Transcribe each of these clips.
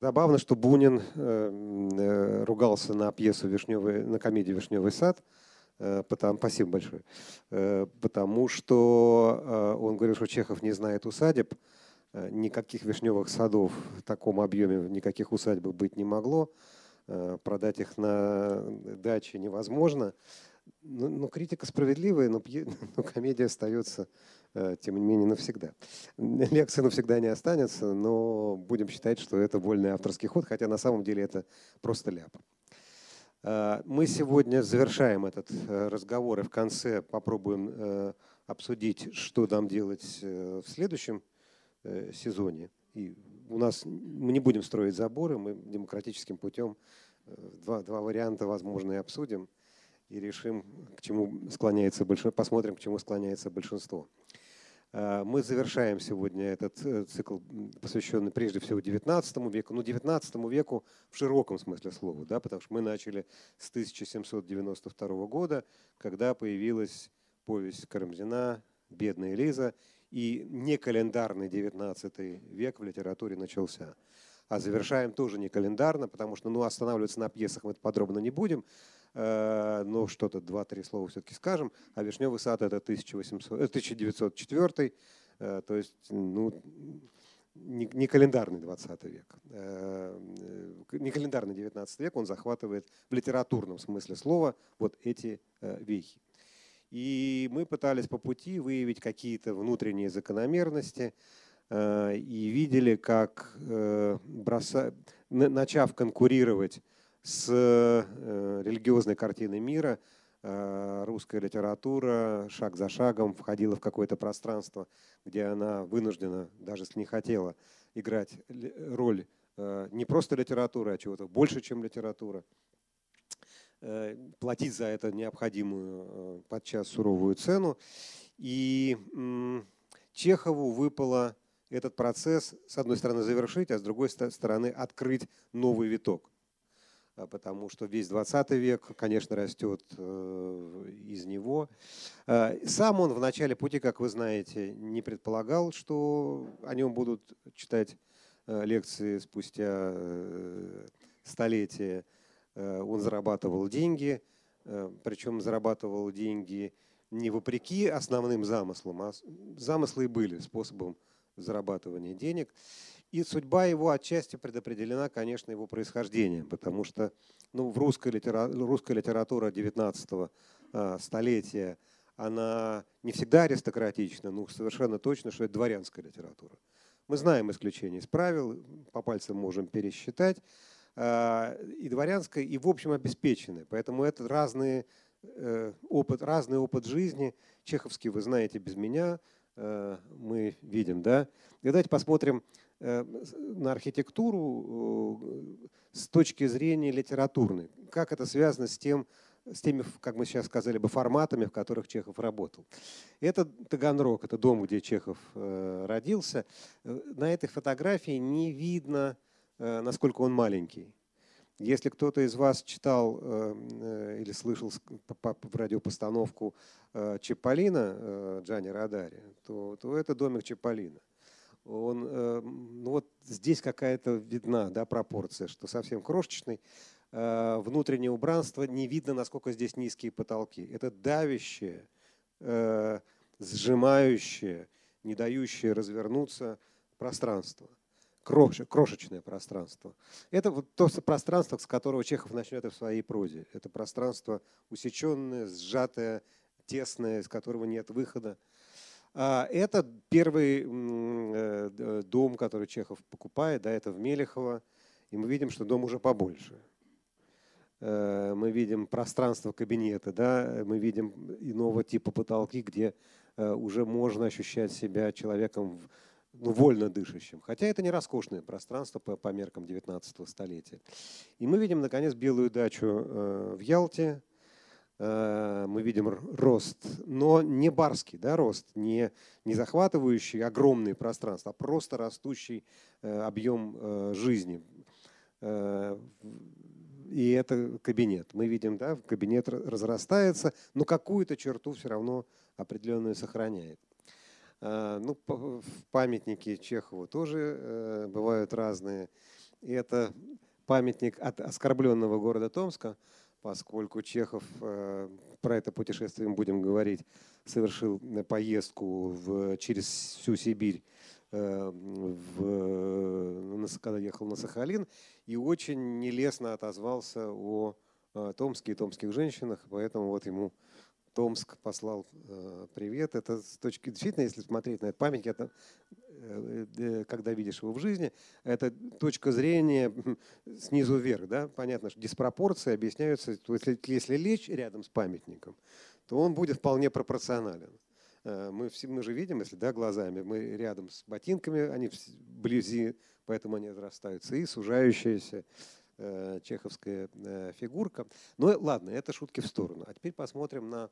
Забавно, что Бунин э, ругался на пьесу Вишневый, на комедию «Вишневый сад», потому, спасибо большое, потому что он говорил, что Чехов не знает усадеб, никаких вишневых садов в таком объеме, никаких усадеб быть не могло, продать их на даче невозможно. Ну, ну, критика справедливая, но, но комедия остается, э, тем не менее, навсегда. Лекция навсегда не останется, но будем считать, что это вольный авторский ход, хотя на самом деле это просто ляп. Э, мы сегодня завершаем этот э, разговор и в конце попробуем обсудить, что нам делать в следующем сезоне. И у нас мы не будем строить заборы, мы демократическим путем два, два варианта возможные обсудим и решим, к чему склоняется большинство, посмотрим, к чему склоняется большинство. А, мы завершаем сегодня этот э, цикл, посвященный прежде всего XIX веку. Ну, XIX веку в широком смысле слова, да, потому что мы начали с 1792 года, когда появилась повесть Карамзина «Бедная Лиза», и не календарный XIX век в литературе начался. А завершаем тоже не календарно, потому что ну, останавливаться на пьесах мы подробно не будем. Э, но что-то два-три слова все-таки скажем. А «Вишневый сад» — это 1800, 1904, э, э, то есть ну, не, календарный 20 век, не календарный 19 век, он захватывает в литературном смысле слова вот эти вехи. И мы пытались по пути выявить какие-то внутренние закономерности и видели, как, броса... начав конкурировать с э, религиозной картиной мира э, русская литература шаг за шагом входила в какое-то пространство, где она вынуждена, даже если не хотела, играть роль э, не просто литературы, а чего-то больше, чем литература, платить за это необходимую, подчас суровую цену. И Чехову выпало этот процесс, с одной стороны, завершить, а с другой стороны, открыть новый виток. А, потому что весь 20 век, конечно, растет э, из него. А, сам он в начале пути, как вы знаете, не предполагал, что о нем будут читать э, лекции спустя э, столетия. Он зарабатывал деньги, причем зарабатывал деньги не вопреки основным замыслам, а замыслы и были способом зарабатывания денег. И судьба его отчасти предопределена, конечно, его происхождением, потому что ну, в русской, литера... русская литература 19 а, столетия, она не всегда аристократична, но совершенно точно, что это дворянская литература. Мы знаем исключения из правил, по пальцам можем пересчитать. А, и дворянская, и в общем обеспеченная. Поэтому это разные э, опыт, разный опыт жизни. Чеховский вы знаете без меня, э, мы видим. Да? И давайте посмотрим Э, на архитектуру э, с точки зрения литературной. Как это связано с тем, с теми, как мы сейчас сказали бы, форматами, в которых Чехов работал. Это Таганрог, это дом, где Чехов э, родился. На этой фотографии не видно, насколько он маленький. Если кто-то из вас читал или слышал в радиопостановку Чиполлино Джани Радари, то, то это домик Чиполлино он, э, ну вот здесь какая-то видна да, пропорция, что совсем крошечный. Э, внутреннее убранство не видно, насколько здесь низкие потолки. Это давящее, э, сжимающее, не дающее развернуться пространство. Крош, крошечное пространство. Это вот то пространство, с которого Чехов начнет в своей прозе. Это пространство усеченное, сжатое, тесное, из которого нет выхода. А, это первый э, дом, который Чехов покупает, да, это в Мелехово. И мы видим, что дом уже побольше. Э, мы видим пространство кабинета, да, мы видим иного типа потолки, где э, уже можно ощущать себя человеком ну, вольно дышащим. Хотя это не роскошное пространство по, по меркам 19 столетия. И мы видим, наконец, белую дачу в Ялте, мы видим рост, но не барский да, рост, не, не захватывающий огромные пространства, а просто растущий э, объем э, жизни. И это кабинет. Мы видим, да, кабинет разрастается, но какую-то черту все равно определенную сохраняет. Ну, в памятнике Чехову тоже бывают разные это памятник от оскорбленного города Томска, поскольку Чехов, э, про это путешествие мы будем говорить, совершил поездку в, через всю Сибирь, э, в, когда ехал на Сахалин, и очень нелестно отозвался о Томске и томских женщинах, поэтому вот ему Томск послал э, привет. Это с точки действительно, если смотреть на этот памятник, это э, э, когда видишь его в жизни, это точка зрения снизу вверх, да, понятно, что диспропорции объясняются, если, если лечь рядом с памятником, то он будет вполне пропорционален. Мы, все, мы же видим, если да, глазами, мы рядом с ботинками, они вблизи, поэтому они разрастаются, и сужающиеся Э, чеховская э, фигурка. Но ну, ладно, это шутки в сторону. А теперь посмотрим на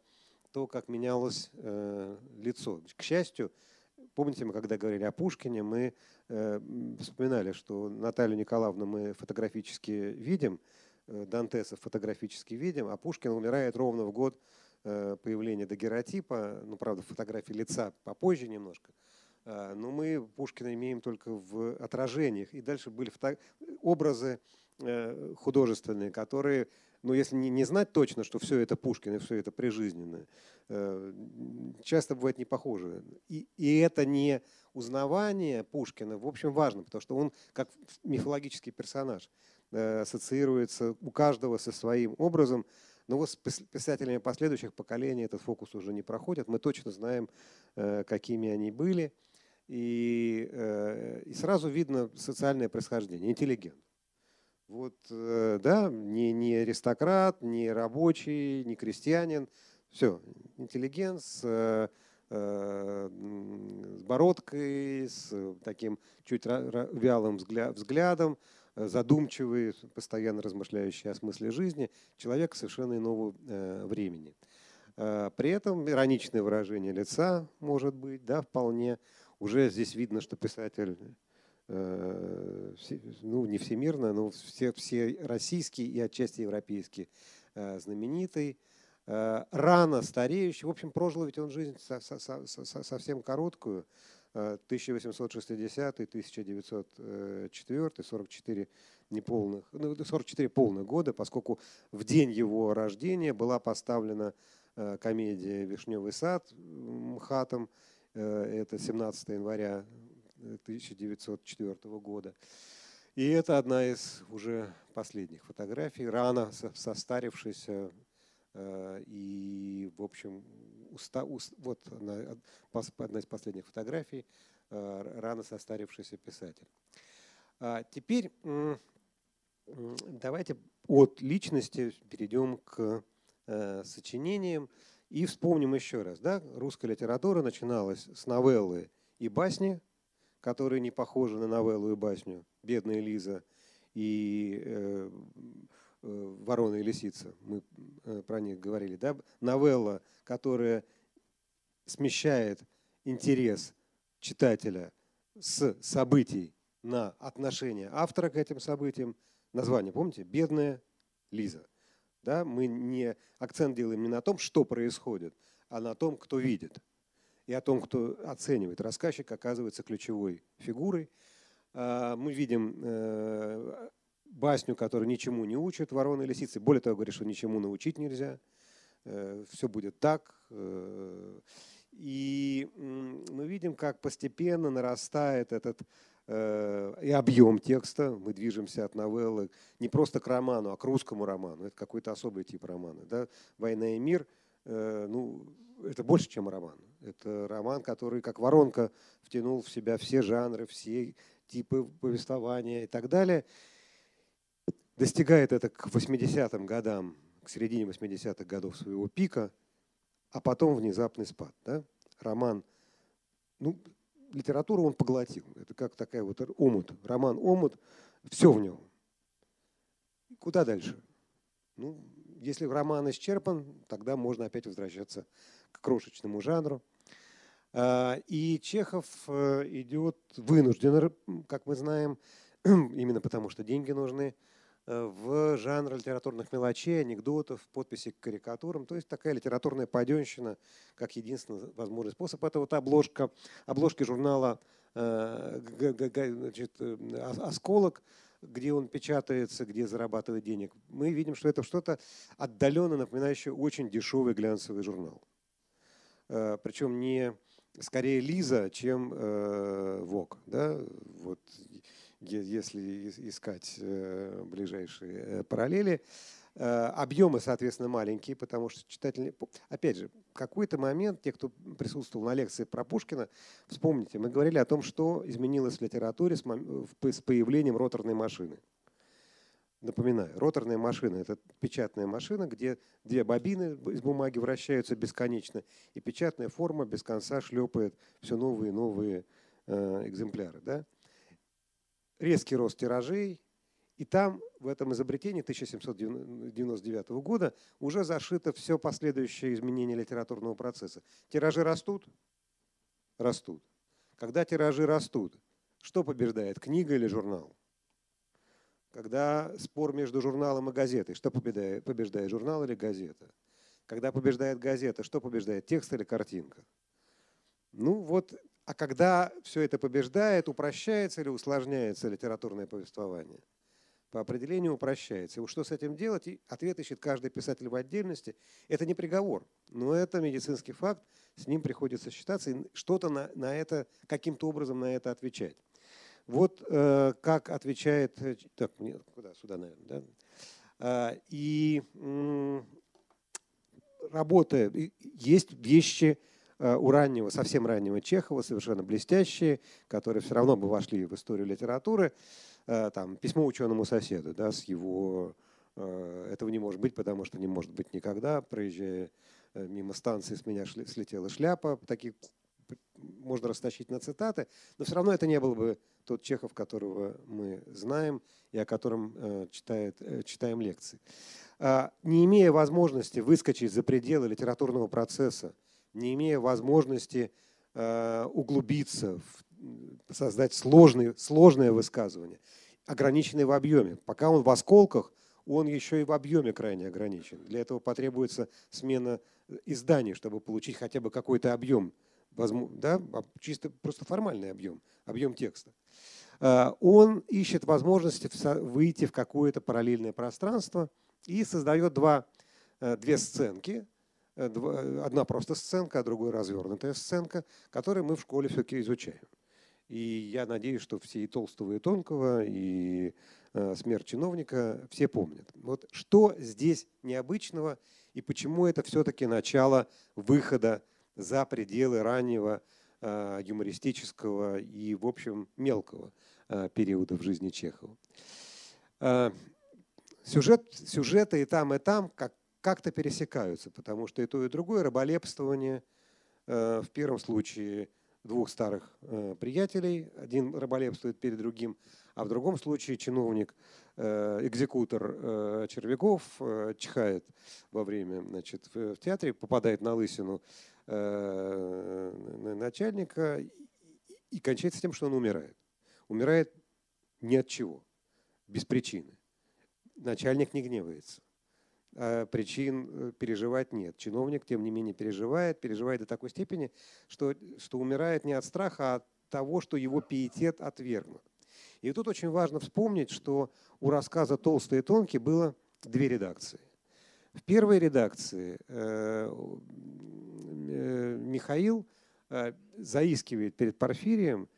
то, как менялось э, лицо. К счастью, помните, мы когда говорили о Пушкине, мы вспоминали, что Наталью Николаевну мы фотографически видим, Дантеса фотографически видим, а Пушкин умирает ровно в год появления дагеротипа, ну, правда, фотографии лица попозже немножко, но мы Пушкина имеем только в отражениях. И дальше были образы Э, художественные, которые, ну, если не, не знать точно, что все это Пушкин и все это прижизненное, э, часто бывает не похоже. И, и это не узнавание Пушкина, в общем, важно, потому что он как мифологический персонаж э, ассоциируется у каждого со своим образом. Но вот с писателями последующих поколений этот фокус уже не проходит. Мы точно знаем, какими они были. И, и сразу видно социальное происхождение, интеллигент. Вот, э, да, не, не аристократ, не рабочий, не крестьянин. Все, интеллигент с, э, э, с бородкой, с таким чуть вялым взглядом, задумчивый, постоянно размышляющий о смысле жизни, человек совершенно иного времени. При этом ироничное выражение лица может быть, да, вполне. Уже здесь видно, что писатель Э, ну, не всемирно, но все, все российские и отчасти европейские э, знаменитый, э, рано стареющий. В общем, прожил ведь он жизнь совсем короткую. 1860 1904 44 неполных, ну, 44 полных года, поскольку в день его рождения была поставлена комедия «Вишневый сад» МХАТом, это 17 января 1904 года. И это одна из уже последних фотографий, рано состарившаяся э, и, в общем, уста, уст, вот одна, из последних фотографий, э, рано состарившийся писатель. А теперь давайте от личности перейдем к э, сочинениям и вспомним еще раз. Да? Русская литература начиналась с новеллы и басни, которые не похожи на новеллу и басню «Бедная Лиза» и э, э, «Ворона и лисица». Мы э, про них говорили. Да? Новелла, которая смещает интерес читателя с событий на отношение автора к этим событиям. Название, помните? «Бедная Лиза». Да? Мы не акцент делаем не на том, что происходит, а на том, кто видит и о том, кто оценивает. Рассказчик оказывается ключевой фигурой. А, мы видим э, басню, которая ничему не учит, ворона и лисицы. Более того, говорит, что ничему научить нельзя. Э, Все будет так. Э, и мы видим, как постепенно нарастает этот и объем текста. Мы движемся от новеллы не просто к роману, а к русскому роману. Это какой-то особый тип романа. Да? «Война и мир» ну, это больше, чем роман. Это роман, который как воронка втянул в себя все жанры, все типы повествования и так далее. Достигает это к 80-м годам, к середине 80-х годов своего пика, а потом внезапный спад. Да? Роман, ну, литературу он поглотил. Это как такая вот омут. Роман омут, все в нем. Куда дальше? Ну, если роман исчерпан, тогда можно опять возвращаться к крошечному жанру. А, и Чехов э, идет вынужден, как мы знаем, именно потому что деньги нужны, э, в жанр литературных мелочей, анекдотов, подписей к карикатурам. То есть такая литературная паденщина, как единственный возможный способ. Это вот обложка, обложки журнала э, значит, «Осколок», где он печатается, где зарабатывает денег, мы видим, что это что-то отдаленно напоминающее очень дешевый глянцевый журнал. Э, Причем не скорее Лиза, чем э, ВОК. Да? Вот, если искать э, ближайшие параллели. Объемы, соответственно, маленькие, потому что читатели... Опять же, в какой-то момент, те, кто присутствовал на лекции про Пушкина, вспомните, мы говорили о том, что изменилось в литературе с появлением роторной машины. Напоминаю, роторная машина – это печатная машина, где две бобины из бумаги вращаются бесконечно, и печатная форма без конца шлепает все новые и новые э, экземпляры. Да? Резкий рост тиражей, и там, в этом изобретении 1799 года, уже зашито все последующее изменение литературного процесса. Тиражи растут? Растут. Когда тиражи растут, что побеждает, книга или журнал? Когда спор между журналом и газетой, что побеждает, побеждает журнал или газета? Когда побеждает газета, что побеждает, текст или картинка? Ну вот, а когда все это побеждает, упрощается или усложняется литературное повествование? По определению упрощается. И что с этим делать? Ответ ищет каждый писатель в отдельности. Это не приговор, но это медицинский факт, с ним приходится считаться и что-то на, на это, каким-то образом на это отвечать. Вот э, как отвечает... Э, так, нет, куда? Сюда, наверное. Да? Э, и э, работая... Есть вещи э, у раннего, совсем раннего Чехова, совершенно блестящие, которые все равно бы вошли в историю литературы. Э, там, письмо ученому соседу, да, с его... Э, этого не может быть, потому что не может быть никогда. Проезжая э, мимо станции, с меня слетела шляпа. Таких можно растащить на цитаты, но все равно это не был бы тот Чехов, которого мы знаем и о котором э, читает, э, читаем лекции. А, не имея возможности выскочить за пределы литературного процесса, не имея возможности э, углубиться, создать сложные, сложное высказывание, ограниченное в объеме. Пока он в осколках, он еще и в объеме крайне ограничен. Для этого потребуется смена изданий, чтобы получить хотя бы какой-то объем да, а чисто просто формальный объем, объем текста. А, он ищет возможности выйти в какое-то параллельное пространство и создает два, э, две сценки. Э, одна просто сценка, а другая развернутая сценка, которые мы в школе все-таки изучаем. И я надеюсь, что все и Толстого, и Тонкого, и э, смерть чиновника все помнят. Вот что здесь необычного и почему это все-таки начало выхода за пределы раннего э, юмористического и, в общем, мелкого э, периода в жизни Чехова. Э, сюжет, сюжеты и там, и там как, как-то пересекаются, потому что и то, и другое раболепствование. В первом случае двух старых приятелей, один раболепствует перед другим, а в другом случае чиновник, экзекутор Червяков чихает во время значит, в театре, попадает на лысину Э, начальника и кончается тем, что он умирает. Умирает ни от чего, без причины. Начальник не гневается. А причин э, переживать нет. Чиновник, тем не менее, переживает, переживает до такой степени, что, что умирает не от страха, а от того, что его пиетет отвергнут. И тут очень важно вспомнить, что у рассказа «Толстый и тонкий» было две редакции. В первой редакции Э, Михаил э, заискивает перед Порфирием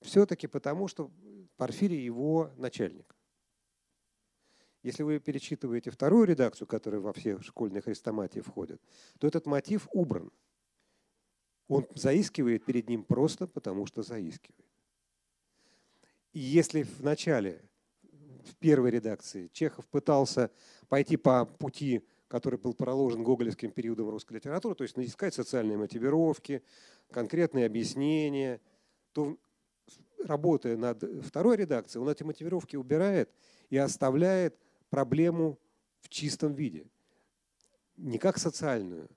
все-таки потому, что Порфирий его начальник. Если вы перечитываете вторую редакцию, которая во все школьные хрестоматии входит, то этот мотив убран. Он заискивает перед ним просто потому, что заискивает. И если в начале, в первой редакции, Чехов пытался пойти по пути который был проложен гоголевским периодом русской литературы, то есть искать социальные мотивировки, конкретные объяснения, то работая над второй редакцией, он эти мотивировки убирает и оставляет проблему в чистом виде. Не как социальную,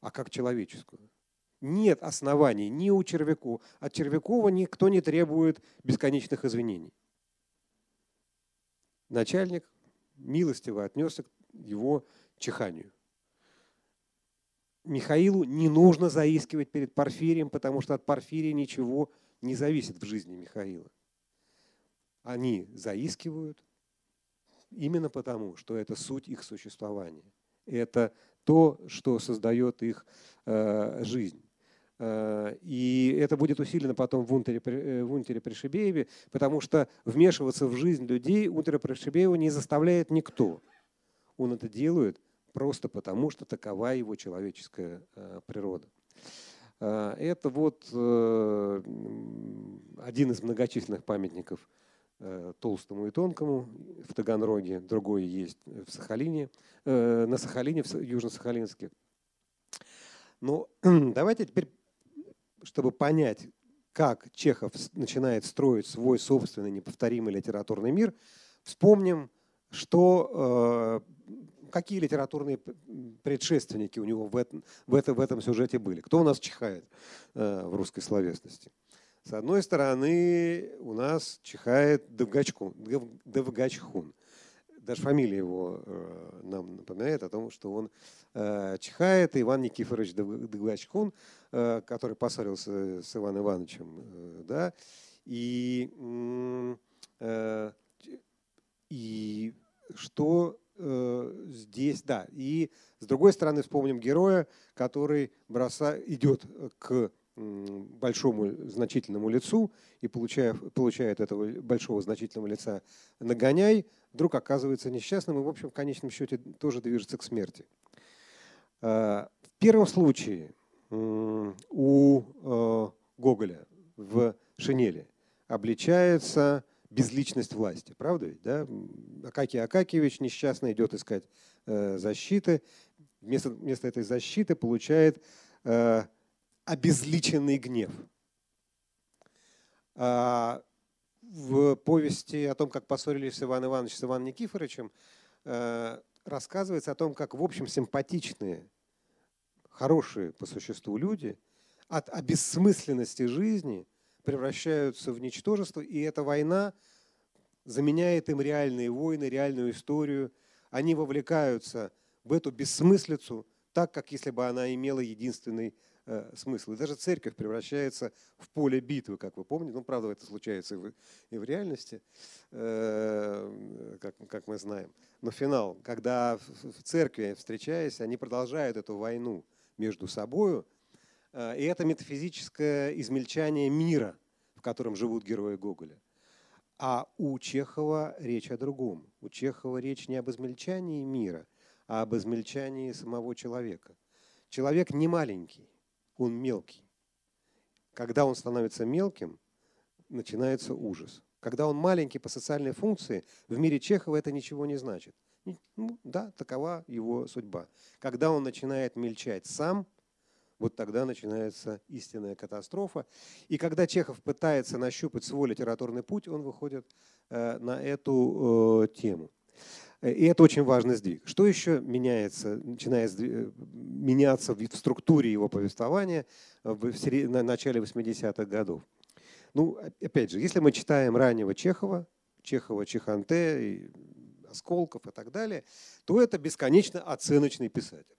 а как человеческую. Нет оснований ни у Червякова. От Червякова никто не требует бесконечных извинений. Начальник милостиво отнесся к его чиханию. Михаилу не нужно заискивать перед Порфирием, потому что от Порфирия ничего не зависит в жизни Михаила. они заискивают именно потому, что это суть их существования. Это то, что создает их э, жизнь. Э, и это будет усилено потом в Унтере, э, в Унтере Пришибееве, потому что вмешиваться в жизнь людей Унтера Пришибеева не заставляет никто. Он это делает просто потому, что такова его человеческая э, природа. Это вот один из многочисленных памятников толстому и тонкому в Таганроге, другой есть в Сахалине, на Сахалине, в Южно-Сахалинске. Но давайте теперь чтобы понять, как Чехов начинает строить свой собственный неповторимый литературный мир, вспомним, что, э, какие литературные предшественники у него в этом, в, этом, в этом сюжете были. Кто у нас чихает э, в русской словесности? С одной стороны, у нас чихает Довгачкун, Довгачхун. Даже фамилия его э, нам напоминает о том, что он э, чихает. Иван Никифорович Довгачкун – который поссорился с Иваном Ивановичем, да, и, и что здесь, да, и с другой стороны вспомним героя, который броса, идет к большому значительному лицу и получая, получает этого большого значительного лица нагоняй, вдруг оказывается несчастным и, в общем, в конечном счете тоже движется к смерти. В первом случае у э, Гоголя в «Шинели» обличается безличность власти. Правда ведь? Да? Акакий Акакиевич несчастно идет искать э, защиты. Вместо, вместо этой защиты получает э, обезличенный гнев. А в повести о том, как поссорились Иван Иванович с Иваном Никифоровичем, рассказывается о том, как, в общем, симпатичные хорошие по существу люди от обессмысленности жизни превращаются в ничтожество, и эта война заменяет им реальные войны, реальную историю. Они вовлекаются в эту бессмыслицу, так, как если бы она имела единственный э, смысл. И даже церковь превращается в поле битвы, как вы помните. Ну, правда, это случается и в, и в реальности, э, как, как мы знаем. Но финал, когда в церкви, встречаясь, они продолжают эту войну – между собой. Э, и это метафизическое измельчание мира, в котором живут герои Гоголя. А у Чехова речь о другом. У Чехова речь не об измельчании мира, а об измельчании самого человека. Человек не маленький, он мелкий. Когда он становится мелким, начинается ужас. Когда он маленький по социальной функции, в мире Чехова это ничего не значит. Ну, да, такова его судьба. Когда он начинает мельчать сам, вот тогда начинается истинная катастрофа. И когда Чехов пытается нащупать свой литературный путь, он выходит э, на эту э, тему. И это очень важный сдвиг. Что еще меняется, начинает э, меняться в структуре его повествования в начале 80-х годов? Ну, опять же, если мы читаем раннего Чехова, Чехова, Чеханте, Осколков и так далее, то это бесконечно оценочный писатель.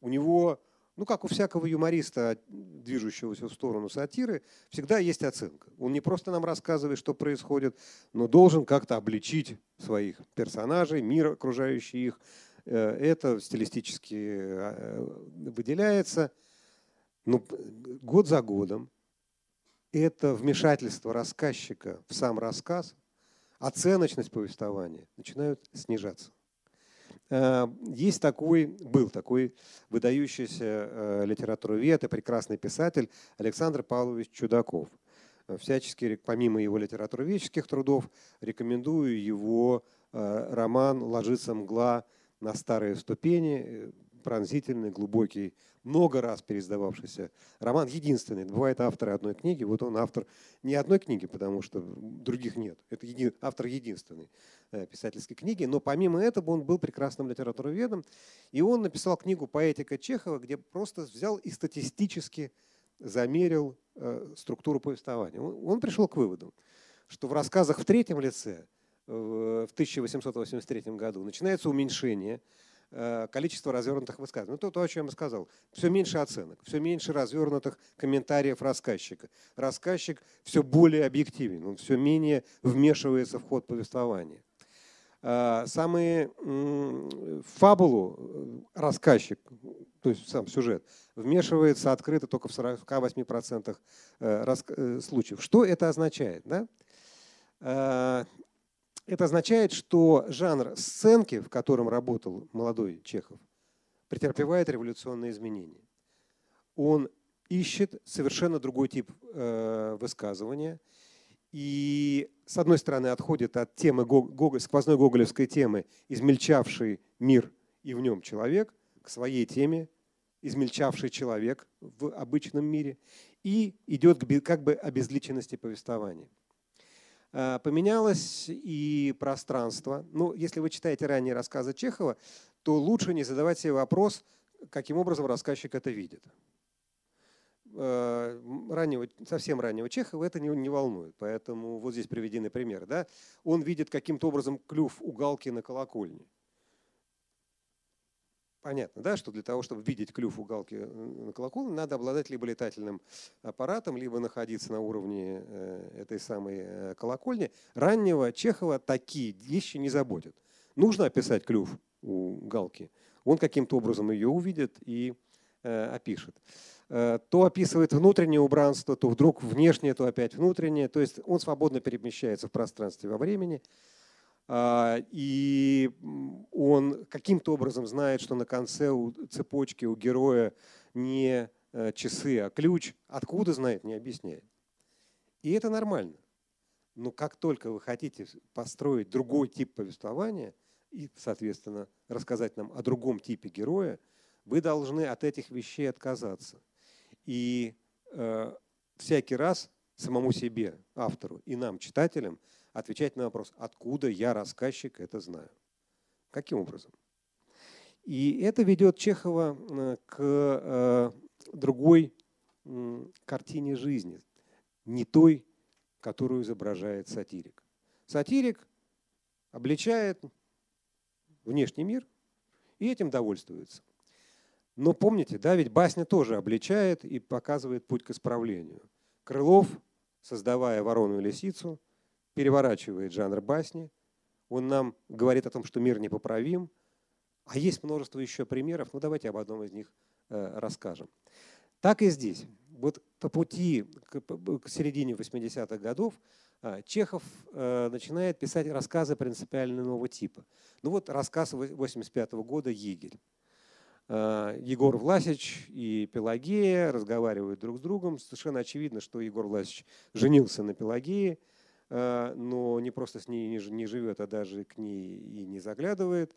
У него, ну как у всякого юмориста, движущегося в сторону сатиры, всегда есть оценка. Он не просто нам рассказывает, что происходит, но должен как-то обличить своих персонажей, мир, окружающий их. Э, это стилистически э, выделяется. Но год за годом это вмешательство рассказчика в сам рассказ оценочность повествования начинают снижаться. Э, есть такой, был такой выдающийся э, литературовед и прекрасный писатель Александр Павлович Чудаков. Э, всячески, помимо его литературоведческих трудов, рекомендую его роман «Ложится мгла на старые ступени», пронзительный, глубокий, много раз переиздававшийся роман, единственный. Бывает авторы одной книги, вот он автор не одной книги, потому что других нет. Это еди, автор единственной э, писательской книги, но помимо этого он был прекрасным литературоведом, и он написал книгу «Поэтика Чехова», где просто взял и статистически замерил э, структуру повествования. Он, пришел к выводу, что в рассказах в третьем лице в 1883 году начинается уменьшение э, количество развернутых высказываний. Ну, то, то, о чем я сказал. Все меньше оценок, все меньше развернутых комментариев рассказчика. Рассказчик все более объективен, он все менее вмешивается в ход повествования. Э, самые фабулу э, рассказчик, то есть сам сюжет, вмешивается открыто только в 48% случаев. Что это означает? Да? Это означает, что жанр сценки, в котором работал молодой Чехов, претерпевает революционные изменения. Он ищет совершенно другой тип э, высказывания и, с одной стороны, отходит от темы Гоголь, сквозной гоголевской темы, измельчавший мир и в нем человек, к своей теме, измельчавший человек в обычном мире, и идет как бы обезличенности повествования. Э, поменялось и пространство. Ну, если вы читаете ранние рассказы Чехова, то лучше не задавать себе вопрос, каким образом рассказчик это видит. Э, раннего, совсем раннего Чехова это не, не волнует. Поэтому вот здесь приведены примеры. Да? Он видит каким-то образом клюв у галки на колокольне. Понятно, да, что для того, чтобы видеть клюв у галки э, на колокольне, надо обладать либо летательным аппаратом, либо находиться на уровне э, этой самой э, колокольни. Раннего Чехова такие вещи не заботят. Нужно описать клюв у галки. Он каким-то образом ее увидит и опишет. То описывает внутреннее убранство, то вдруг внешнее, то опять внутреннее. То есть он свободно перемещается в пространстве во времени. А, и он каким-то образом знает, что на конце у цепочки у героя не э, часы, а ключ. Откуда знает, не объясняет. И это нормально. Но как только вы хотите построить другой тип повествования и, соответственно, рассказать нам о другом типе героя, вы должны от этих вещей отказаться. И э, всякий раз самому себе, автору и нам, читателям, отвечать на вопрос, откуда я, рассказчик, это знаю. Каким образом? И это ведет Чехова э, к э, другой картине жизни, не той, которую изображает сатирик. Сатирик обличает внешний мир и этим довольствуется. Но помните, да, ведь басня тоже обличает и показывает путь к исправлению. Крылов, создавая ворону и лисицу, переворачивает жанр басни. Он нам говорит о том, что мир непоправим. А есть множество еще примеров. Ну, давайте об одном из них э, расскажем. Так и здесь. Вот по пути к, середине 80-х годов э, Чехов э, начинает писать рассказы принципиально нового типа. Ну вот рассказ 85 -го года «Егерь». Егор Власич и Пелагея разговаривают друг с другом. Совершенно очевидно, что Егор Власич женился на Пелагее – но не просто с ней не живет, а даже к ней и не заглядывает.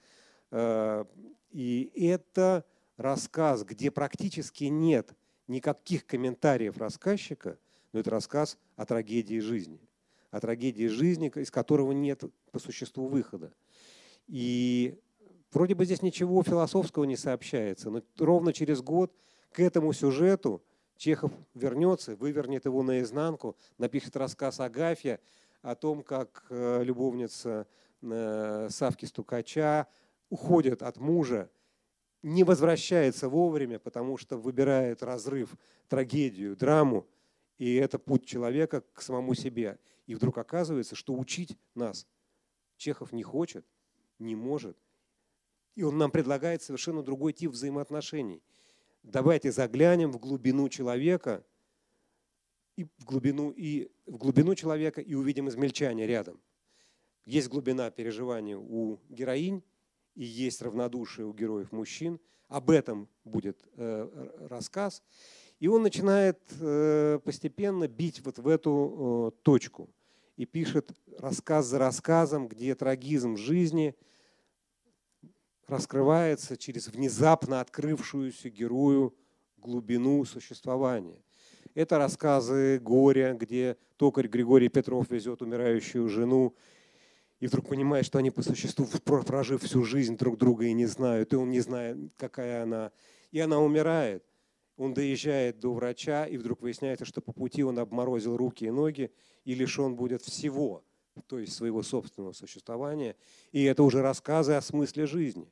Э, и это рассказ, где практически нет никаких комментариев рассказчика, но это рассказ о трагедии жизни. О трагедии жизни, из которого нет по существу выхода. И вроде бы здесь ничего философского не сообщается, но ровно через год к этому сюжету Чехов вернется, вывернет его наизнанку, напишет рассказ Агафья, о том, как э, любовница э, Савки Стукача уходит от мужа, не возвращается вовремя, потому что выбирает разрыв, трагедию, драму, и это путь человека к самому себе. И вдруг оказывается, что учить нас Чехов не хочет, не может. И он нам предлагает совершенно другой тип взаимоотношений. Давайте заглянем в глубину человека – и в глубину, и в глубину человека и увидим измельчание рядом. Есть глубина переживания у героинь и есть равнодушие у героев мужчин. Об этом будет э, рассказ. И он начинает э, постепенно бить вот в эту э, точку. И пишет рассказ за рассказом, где трагизм жизни раскрывается через внезапно открывшуюся герою глубину существования. Это рассказы горя, где токарь Григорий Петров везет умирающую жену, и вдруг понимает, что они по существу, прожив всю жизнь друг друга и не знают, и он не знает, какая она. И она умирает. Он доезжает до врача, и вдруг выясняется, что по пути он обморозил руки и ноги, и лишен будет всего, то есть своего собственного существования. И это уже рассказы о смысле жизни.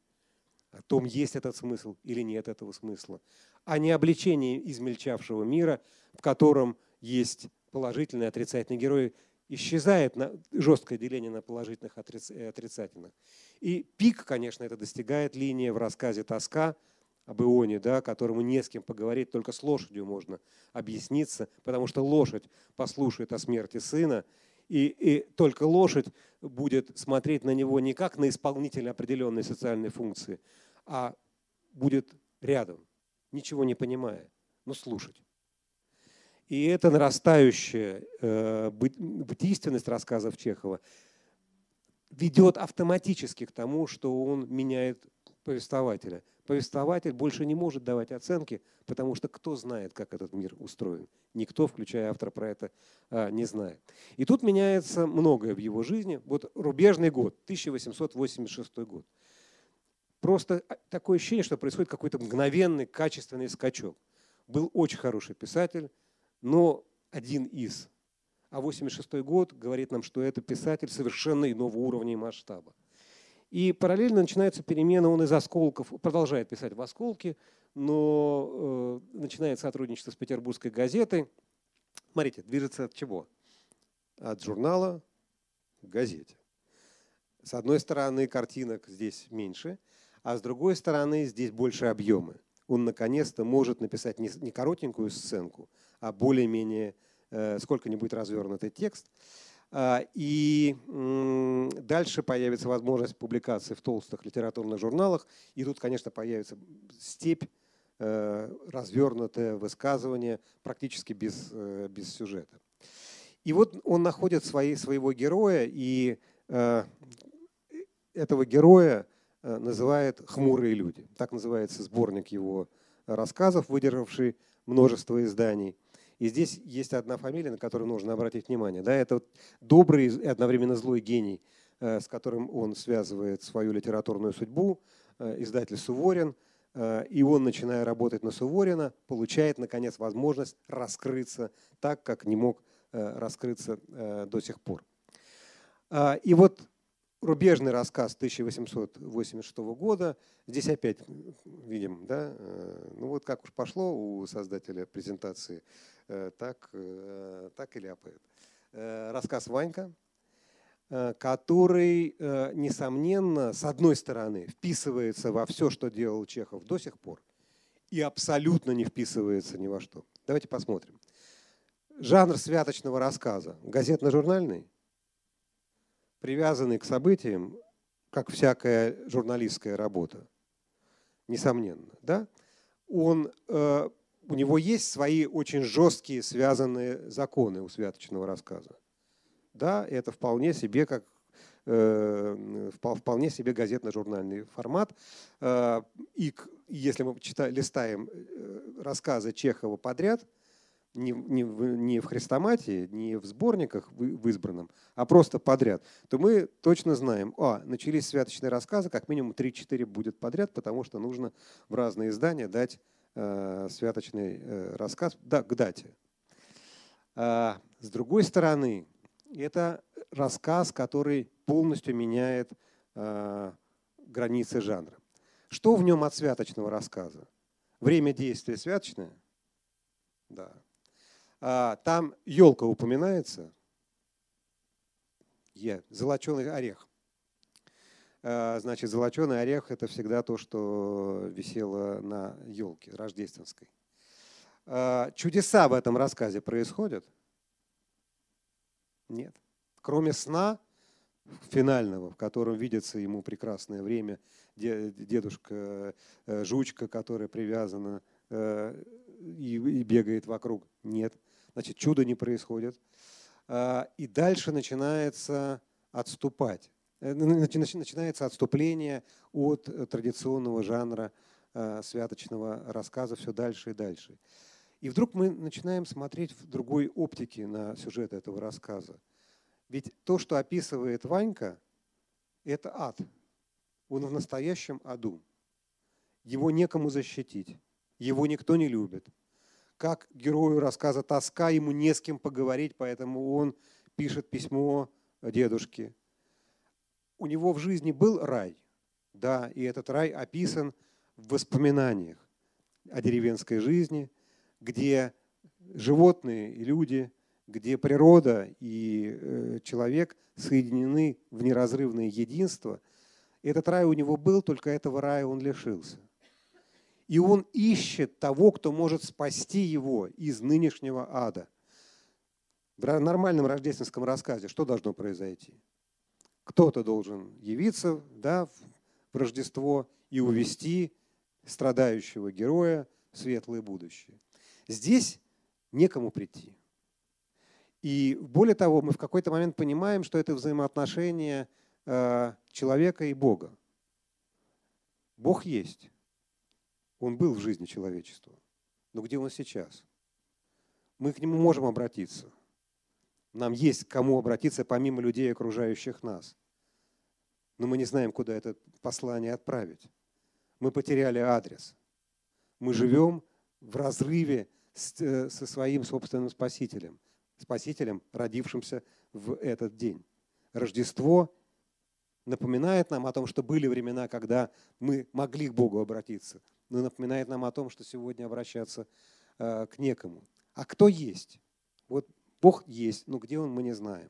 О том, есть этот смысл или нет этого смысла, а не обличение измельчавшего мира, в котором есть положительные и отрицательные герои, исчезает на, жесткое деление на положительных и отрицательных. И пик, конечно, это достигает линия в рассказе «Тоска», об Ионе, да, которому не с кем поговорить, только с лошадью можно объясниться, потому что лошадь послушает о смерти сына, и, и только лошадь будет смотреть на него не как на исполнителя определенной социальной функции, а будет рядом, ничего не понимая, но слушать. И эта нарастающая э, бытийственность рассказов Чехова ведет автоматически к тому, что он меняет повествователя. Повествователь больше не может давать оценки, потому что кто знает, как этот мир устроен? Никто, включая автора, про это а, не знает. И тут меняется многое в его жизни. Вот рубежный год, 1886 год. Просто а, такое ощущение, что происходит какой-то мгновенный, качественный скачок. Был очень хороший писатель, но один из. А 86 год говорит нам, что это писатель совершенно иного уровня и масштаба. И параллельно начинаются перемены, он из осколков продолжает писать в осколке, но э, начинает сотрудничество с петербургской газетой. Смотрите, движется от чего? От журнала к газете. С одной стороны, картинок здесь меньше, а с другой стороны, здесь больше объемы. Он наконец-то может написать не, не коротенькую сценку, а более-менее э, сколько-нибудь развернутый текст. А, и дальше появится возможность публикации в толстых литературных журналах. И тут, конечно, появится степь, э, развернутое высказывание, практически без, э, без сюжета. И вот он находит свои, своего героя, и э, этого героя называет «Хмурые люди». Так называется сборник его рассказов, выдержавший множество изданий. И здесь есть одна фамилия, на которую нужно обратить внимание. Да, это вот добрый и одновременно злой гений, э, с которым он связывает свою литературную судьбу, э, издатель Суворин. Э, и он, начиная работать на Суворина, получает, наконец, возможность раскрыться так, как не мог раскрыться до сих пор. И вот рубежный рассказ 1886 года. Здесь опять видим, да, ну вот как уж пошло у создателя презентации Э, так, э, так и ляпает. Э, рассказ Ванька, который, несомненно, с одной стороны, вписывается во все, что делал Чехов до сих пор, и абсолютно не вписывается ни во что. Давайте посмотрим. Жанр святочного рассказа, газетно-журнальный, привязанный к событиям, как всякая журналистская работа, несомненно, да? он у него есть свои очень жесткие связанные законы у святочного рассказа. Да, это вполне себе как э, вполне себе газетно-журнальный формат. Э, и если мы читаем, листаем э, рассказы Чехова подряд, не, не, не в хрестоматии, не в сборниках в, в избранном, а просто подряд, то мы точно знаем, а, начались святочные рассказы, как минимум 3-4 будет подряд, потому что нужно в разные издания дать Э, святочный э, рассказ да, к дате. А, с другой стороны, это рассказ, который полностью меняет а, границы жанра. Что в нем от святочного рассказа? Время действия святочное? Да. А, там елка упоминается. Е. Золоченый орех. А, значит, золоченый орех – это всегда то, что висело на елке рождественской. А, чудеса в этом рассказе происходят? Нет. Кроме сна финального, в котором видится ему прекрасное время, дедушка э, Жучка, которая привязана э, и бегает вокруг. Нет. Значит, чудо не происходит. А, и дальше начинается отступать. Э, начинается отступление от э, традиционного жанра э, святочного рассказа все дальше и дальше. И вдруг мы начинаем смотреть в другой оптике на сюжет этого рассказа. Ведь то, что описывает Ванька, это ад. Он в настоящем аду. Его некому защитить. Его никто не любит. Как герою рассказа тоска, ему не с кем поговорить, поэтому он пишет письмо дедушке, у него в жизни был рай, Да, и этот рай описан в воспоминаниях о деревенской жизни, где животные и люди, где природа и э, человек соединены в неразрывное единство. Этот рай у него был, только этого рая он лишился. И он ищет того, кто может спасти его из нынешнего ада. В нормальном рождественском рассказе что должно произойти? Кто-то должен явиться да, в Рождество и увести страдающего героя в светлое будущее. Здесь некому прийти. И более того, мы в какой-то момент понимаем, что это взаимоотношение э, человека и Бога. Бог есть. Он был в жизни человечества. Но где он сейчас? Мы к нему можем обратиться. Нам есть к кому обратиться, помимо людей, окружающих нас. Но мы не знаем, куда это послание отправить. Мы потеряли адрес. Мы живем в разрыве э, со своим собственным Спасителем. Спасителем, родившимся в этот день. Рождество напоминает нам о том, что были времена, когда мы могли к Богу обратиться, но напоминает нам о том, что сегодня обращаться э, к некому. А кто есть? Вот Бог есть, но где он, мы не знаем.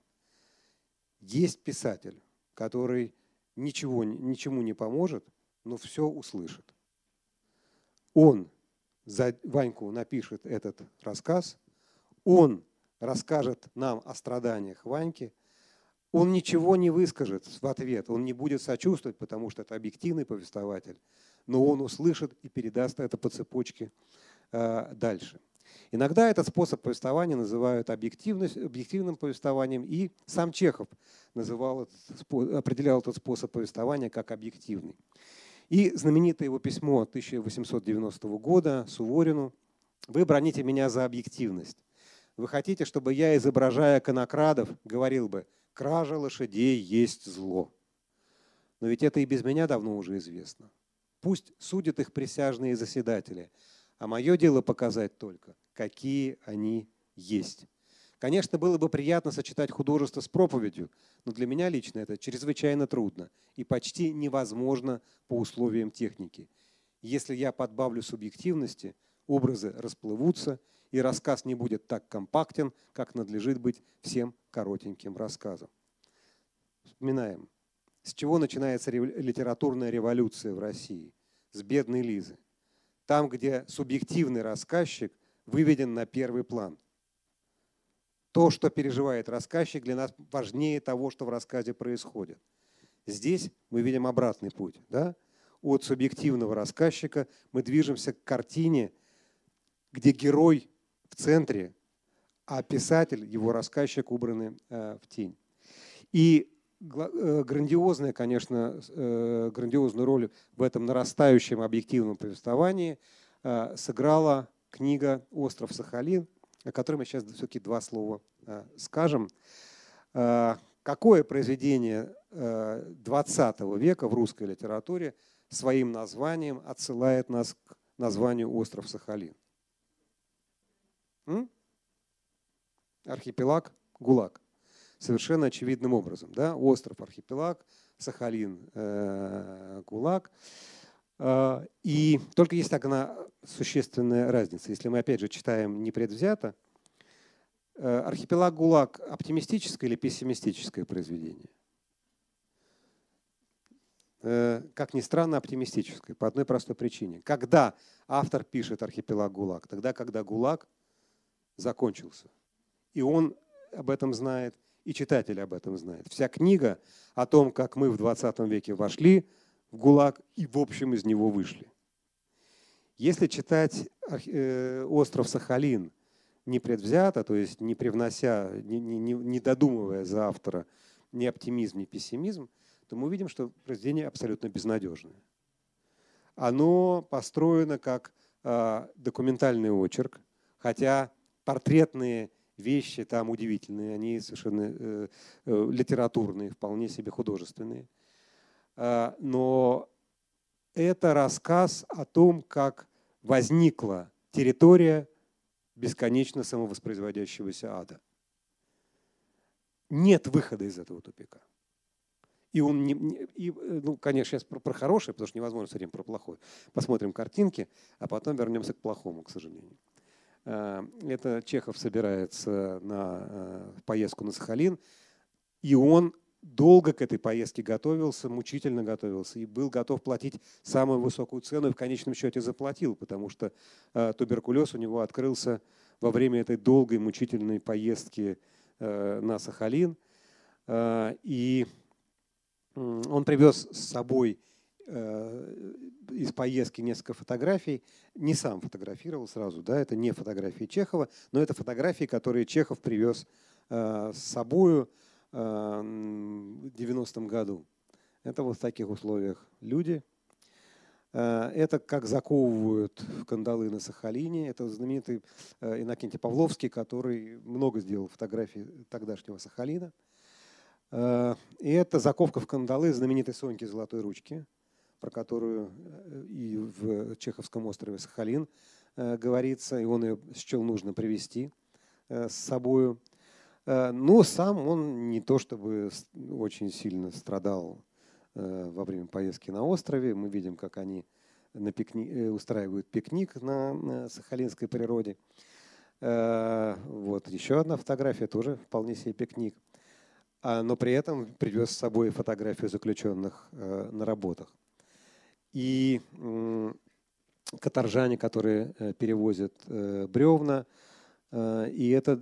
Есть писатель, который ничего, ничему не поможет, но все услышит. Он за Ваньку напишет этот рассказ, он расскажет нам о страданиях Ваньки, он ничего не выскажет в ответ, он не будет сочувствовать, потому что это объективный повествователь, но он услышит и передаст это по цепочке э, дальше. Иногда этот способ повествования называют объективным повествованием, и сам Чехов называл определял этот способ повествования как объективный. И знаменитое его письмо 1890 года Суворину «Вы броните меня за объективность. Вы хотите, чтобы я, изображая конокрадов, говорил бы, кража лошадей есть зло. Но ведь это и без меня давно уже известно. Пусть судят их присяжные заседатели, а мое дело показать только, какие они есть. Конечно, было бы приятно сочетать художество с проповедью, но для меня лично это чрезвычайно трудно и почти невозможно по условиям техники. Если я подбавлю субъективности, образы расплывутся, и рассказ не будет так компактен, как надлежит быть всем коротеньким рассказом. Вспоминаем, с чего начинается литературная революция в России? С бедной Лизы. Там, где субъективный рассказчик выведен на первый план. То, что переживает рассказчик, для нас важнее того, что в рассказе происходит. Здесь мы видим обратный путь. Да? От субъективного рассказчика мы движемся к картине, где герой в центре, а писатель, его рассказчик убраны э, в тень. И грандиозная, конечно, э, грандиозную роль в этом нарастающем объективном повествовании сыграла книга «Остров Сахалин», о которой мы сейчас все-таки два слова э, скажем. Э, какое произведение 20 э, века в русской литературе своим названием отсылает нас к названию «Остров Сахалин»? М? Архипелаг ГУЛАГ. Совершенно очевидным образом. Да? Остров, архипелаг, Сахалин, ГУЛАГ. А, и только есть одна существенная разница. Если мы опять же читаем непредвзято, э, архипелаг ГУЛАГ оптимистическое или пессимистическое произведение? Э, как ни странно, оптимистическое, по одной простой причине. Когда автор пишет архипелаг ГУЛАГ? Тогда, когда ГУЛАГ закончился. И он об этом знает, и читатель об этом знает. Вся книга о том, как мы в 20 веке вошли в ГУЛАГ и в общем из него вышли. Если читать э, «Остров Сахалин» непредвзято, то есть не привнося, не, не, не додумывая за автора ни оптимизм, ни пессимизм, то мы увидим, что произведение абсолютно безнадежное. Оно построено как э, документальный очерк, хотя портретные вещи там удивительные, они совершенно э, э, литературные, вполне себе художественные – Э, но это рассказ о том, как возникла территория бесконечно самовоспроизводящегося ада. Нет выхода из этого тупика. И он не, и, ну, конечно, сейчас про, про хорошее, потому что невозможно все время про плохое. Посмотрим картинки, а потом вернемся к плохому, к сожалению. Э, это Чехов собирается на э, поездку на Сахалин, и он долго к этой поездке готовился, мучительно готовился и был готов платить самую высокую цену и в конечном счете заплатил, потому что э, туберкулез у него открылся во время этой долгой мучительной поездки на Сахалин. И он привез с собой из поездки несколько фотографий. Не сам фотографировал сразу, да, это не фотографии Чехова, но это фотографии, которые Чехов привез э, с собой э, в 90-м году. Это вот в таких условиях люди. Это как заковывают кандалы на Сахалине. Это знаменитый Иннокентий Павловский, который много сделал фотографий тогдашнего Сахалина. И это заковка в кандалы знаменитой Соньки Золотой Ручки – про которую э, и в Чеховском острове Сахалин э, говорится, и он ее счел нужно привести э, с собой. Но сам он не то чтобы очень сильно страдал во время поездки на острове. Мы видим, как они на пикни... устраивают пикник на сахалинской природе. Вот еще одна фотография, тоже вполне себе пикник. А, но при этом привез с собой фотографию заключенных на работах и каторжане, которые э, перевозят э, бревна, э, и это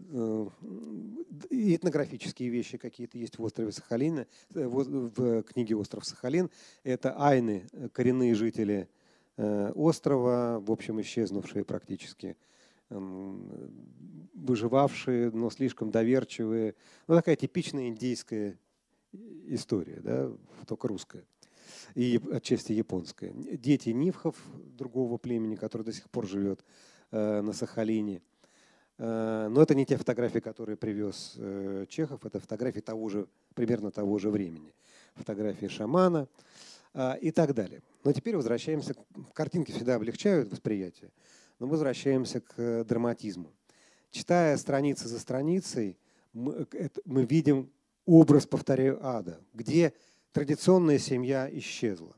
и этнографические вещи какие-то есть в острове Сахалин, в книге «Остров Сахалин». Это айны, коренные жители острова, в общем, исчезнувшие практически, выживавшие, но слишком доверчивые. Ну, такая типичная индейская история, да, только русская и отчасти японская. Дети нивхов другого племени, который до сих пор живет э, на Сахалине. Э, но это не те фотографии, которые привез э, Чехов, это фотографии того же, примерно того же времени. Фотографии шамана и так далее. Но теперь возвращаемся, картинки всегда облегчают восприятие, но возвращаемся к драматизму. Читая страницы за страницей, мы, мы видим образ, повторяю, ада, где традиционная семья исчезла.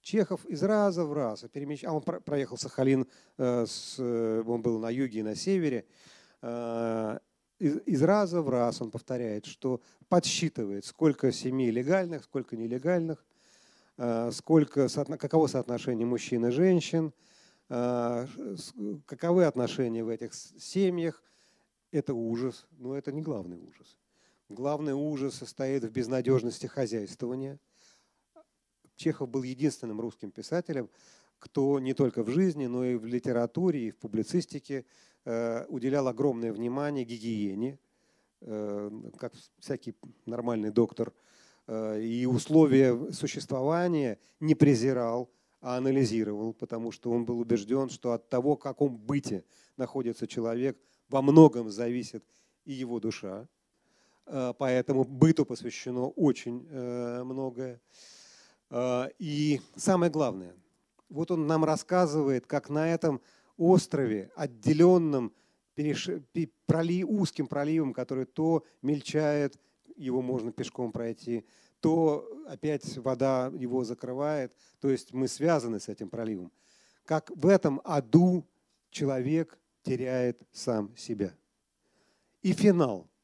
Чехов из раза в раз перемещ... а он проехал Сахалин, э, э, он был на юге и на севере, э, из раза в раз он повторяет, что подсчитывает, сколько семей легальных, сколько нелегальных, сколько, каково соотношение мужчин и женщин, каковы отношения в этих семьях. Это ужас, но это не главный ужас. Главный ужас состоит в безнадежности хозяйствования. Чехов был единственным русским писателем, кто не только в жизни, но и в литературе, и в публицистике э, уделял огромное внимание гигиене, э, как всякий нормальный доктор, э, и условия существования не презирал, а анализировал, потому что он был убежден, что от того, в каком быте находится человек, во многом зависит и его душа. Э, поэтому быту посвящено очень э, многое. Э, и самое главное, вот он нам рассказывает, как на этом острове, отделенном пролив, узким проливом, который то мельчает, его можно пешком пройти, то опять вода его закрывает, то есть мы связаны с этим проливом. Как в этом аду человек теряет сам себя. И финал –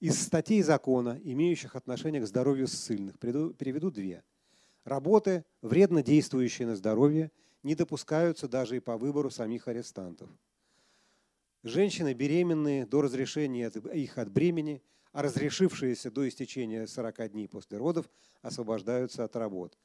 из статей закона, имеющих отношение к здоровью ссыльных. Переведу две. Работы, вредно действующие на здоровье, не допускаются даже и по выбору самих арестантов. Женщины, беременные до разрешения их от бремени, а разрешившиеся до истечения 40 дней после родов, освобождаются от работ.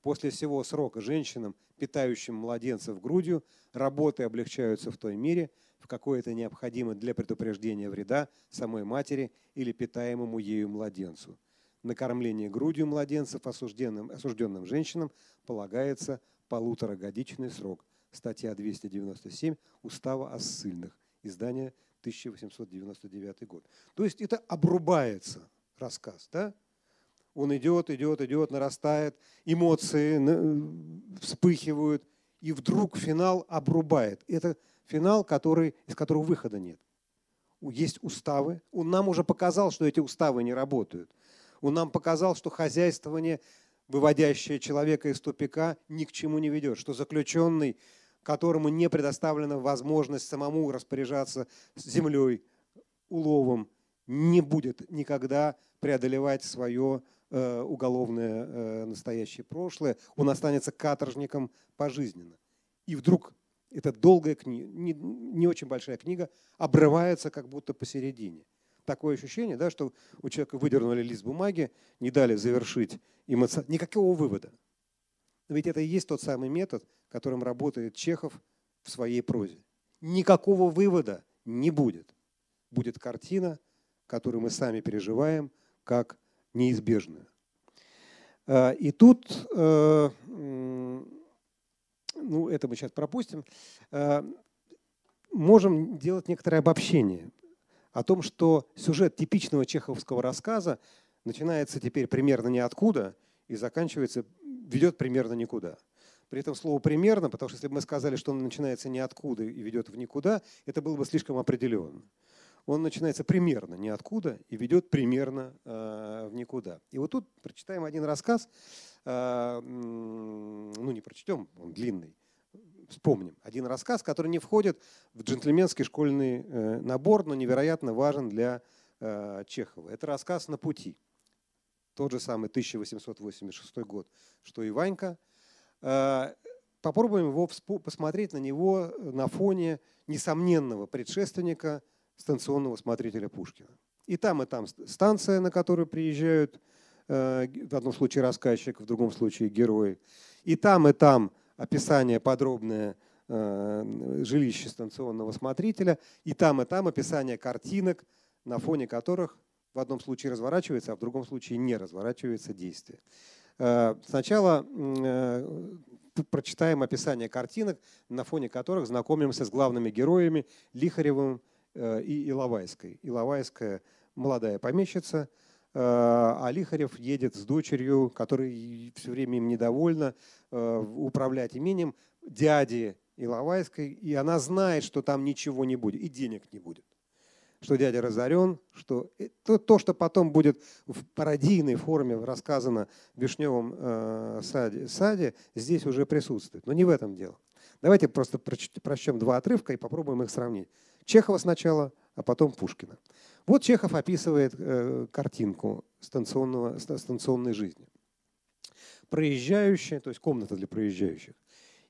После всего срока женщинам, питающим младенцев грудью, работы облегчаются в той мере, в какой это необходимо для предупреждения вреда самой матери или питаемому ею младенцу. На кормление грудью младенцев осужденным, осужденным женщинам полагается полуторагодичный срок. Статья 297 Устава о ссыльных. Издание 1899 год. То есть это обрубается рассказ. Да? Он идет, идет, идет, нарастает, эмоции вспыхивают, и вдруг финал обрубает. Это финал, который, из которого выхода нет. есть уставы. Он нам уже показал, что эти уставы не работают. Он нам показал, что хозяйствование, выводящее человека из тупика, ни к чему не ведет, что заключенный, которому не предоставлена возможность самому распоряжаться землей, уловом, не будет никогда преодолевать свое э, уголовное э, настоящее прошлое. Он останется каторжником пожизненно. И вдруг эта долгая книга, не, не очень большая книга, обрывается как будто посередине. Такое ощущение, да, что у человека выдернули лист бумаги, не дали завершить эмоционально. Никакого вывода. Но ведь это и есть тот самый метод, которым работает Чехов в своей прозе. Никакого вывода не будет. Будет картина, которую мы сами переживаем как неизбежную. А, и тут э, ну это мы сейчас пропустим, э, можем делать некоторое обобщение о том, что сюжет типичного чеховского рассказа начинается теперь примерно ниоткуда и заканчивается, ведет примерно никуда. При этом слово «примерно», потому что если бы мы сказали, что он начинается ниоткуда и ведет в никуда, это было бы слишком определенно. Он начинается примерно ниоткуда и ведет примерно э, в никуда. И вот тут прочитаем один рассказ, э, ну не прочтем, он длинный, вспомним. Один рассказ, который не входит в джентльменский школьный э, набор, но невероятно важен для Чехова. Это рассказ «На пути». Тот же самый 1886 год, что и Ванька. Попробуем его посмотреть на него на фоне несомненного предшественника станционного смотрителя Пушкина. И там, и там станция, на которую приезжают в одном случае рассказчик, в другом случае герой. И там, и там описание подробное э, жилища станционного смотрителя, и там, и там описание картинок, на фоне которых в одном случае разворачивается, а в другом случае не разворачивается действие. Э, сначала э, прочитаем описание картинок, на фоне которых знакомимся с главными героями Лихаревым и Иловайской. Иловайская молодая помещица – Э, а Лихарев едет с дочерью, которая все время им недовольна, э, управлять имением дяди Иловайской, и она знает, что там ничего не будет, и денег не будет. Что дядя разорен, что то, то что потом будет в пародийной форме рассказано в Вишневом э, саде, саде, здесь уже присутствует. Но не в этом дело. Давайте просто прочтем два отрывка и попробуем их сравнить. Чехова сначала, а потом Пушкина. Вот Чехов описывает э, картинку станционного, станционной жизни. Проезжающая, то есть комната для проезжающих,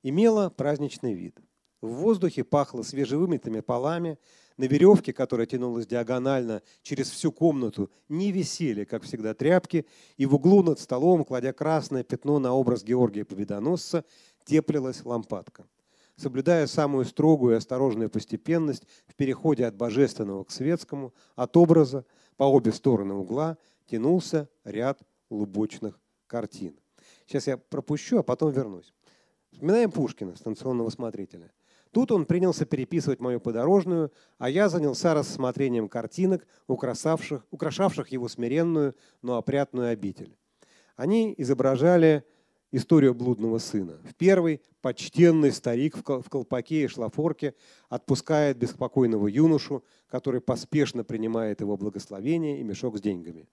имела праздничный вид. В воздухе пахло свежевымытыми полами, на веревке, которая тянулась диагонально через всю комнату, не висели, как всегда, тряпки, и в углу над столом, кладя красное пятно на образ Георгия Победоносца, теплилась лампадка соблюдая самую строгую и осторожную постепенность в переходе от божественного к светскому, от образа по обе стороны угла тянулся ряд лубочных картин. Сейчас я пропущу, а потом вернусь. Вспоминаем Пушкина, станционного смотрителя. Тут он принялся переписывать мою подорожную, а я занялся рассмотрением картинок, украшавших, украшавших его смиренную, но опрятную обитель. Они изображали историю блудного сына. В первый почтенный старик в колпаке и шлафорке отпускает беспокойного юношу, который поспешно принимает его благословение и мешок с деньгами.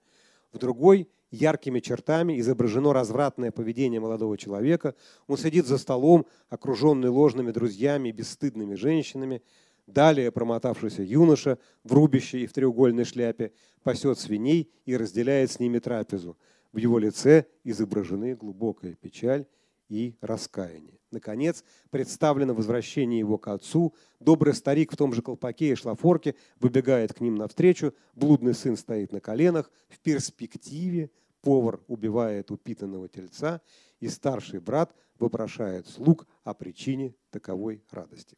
В другой яркими чертами изображено развратное поведение молодого человека. Он сидит за столом, окруженный ложными друзьями и бесстыдными женщинами. Далее промотавшийся юноша в рубище и в треугольной шляпе пасет свиней и разделяет с ними трапезу. В его лице изображены глубокая печаль и раскаяние. Наконец, представлено возвращение его к отцу. Добрый старик в том же колпаке и шлафорке выбегает к ним навстречу. Блудный сын стоит на коленах. В перспективе повар убивает упитанного тельца, и старший брат вопрошает слуг о причине таковой радости.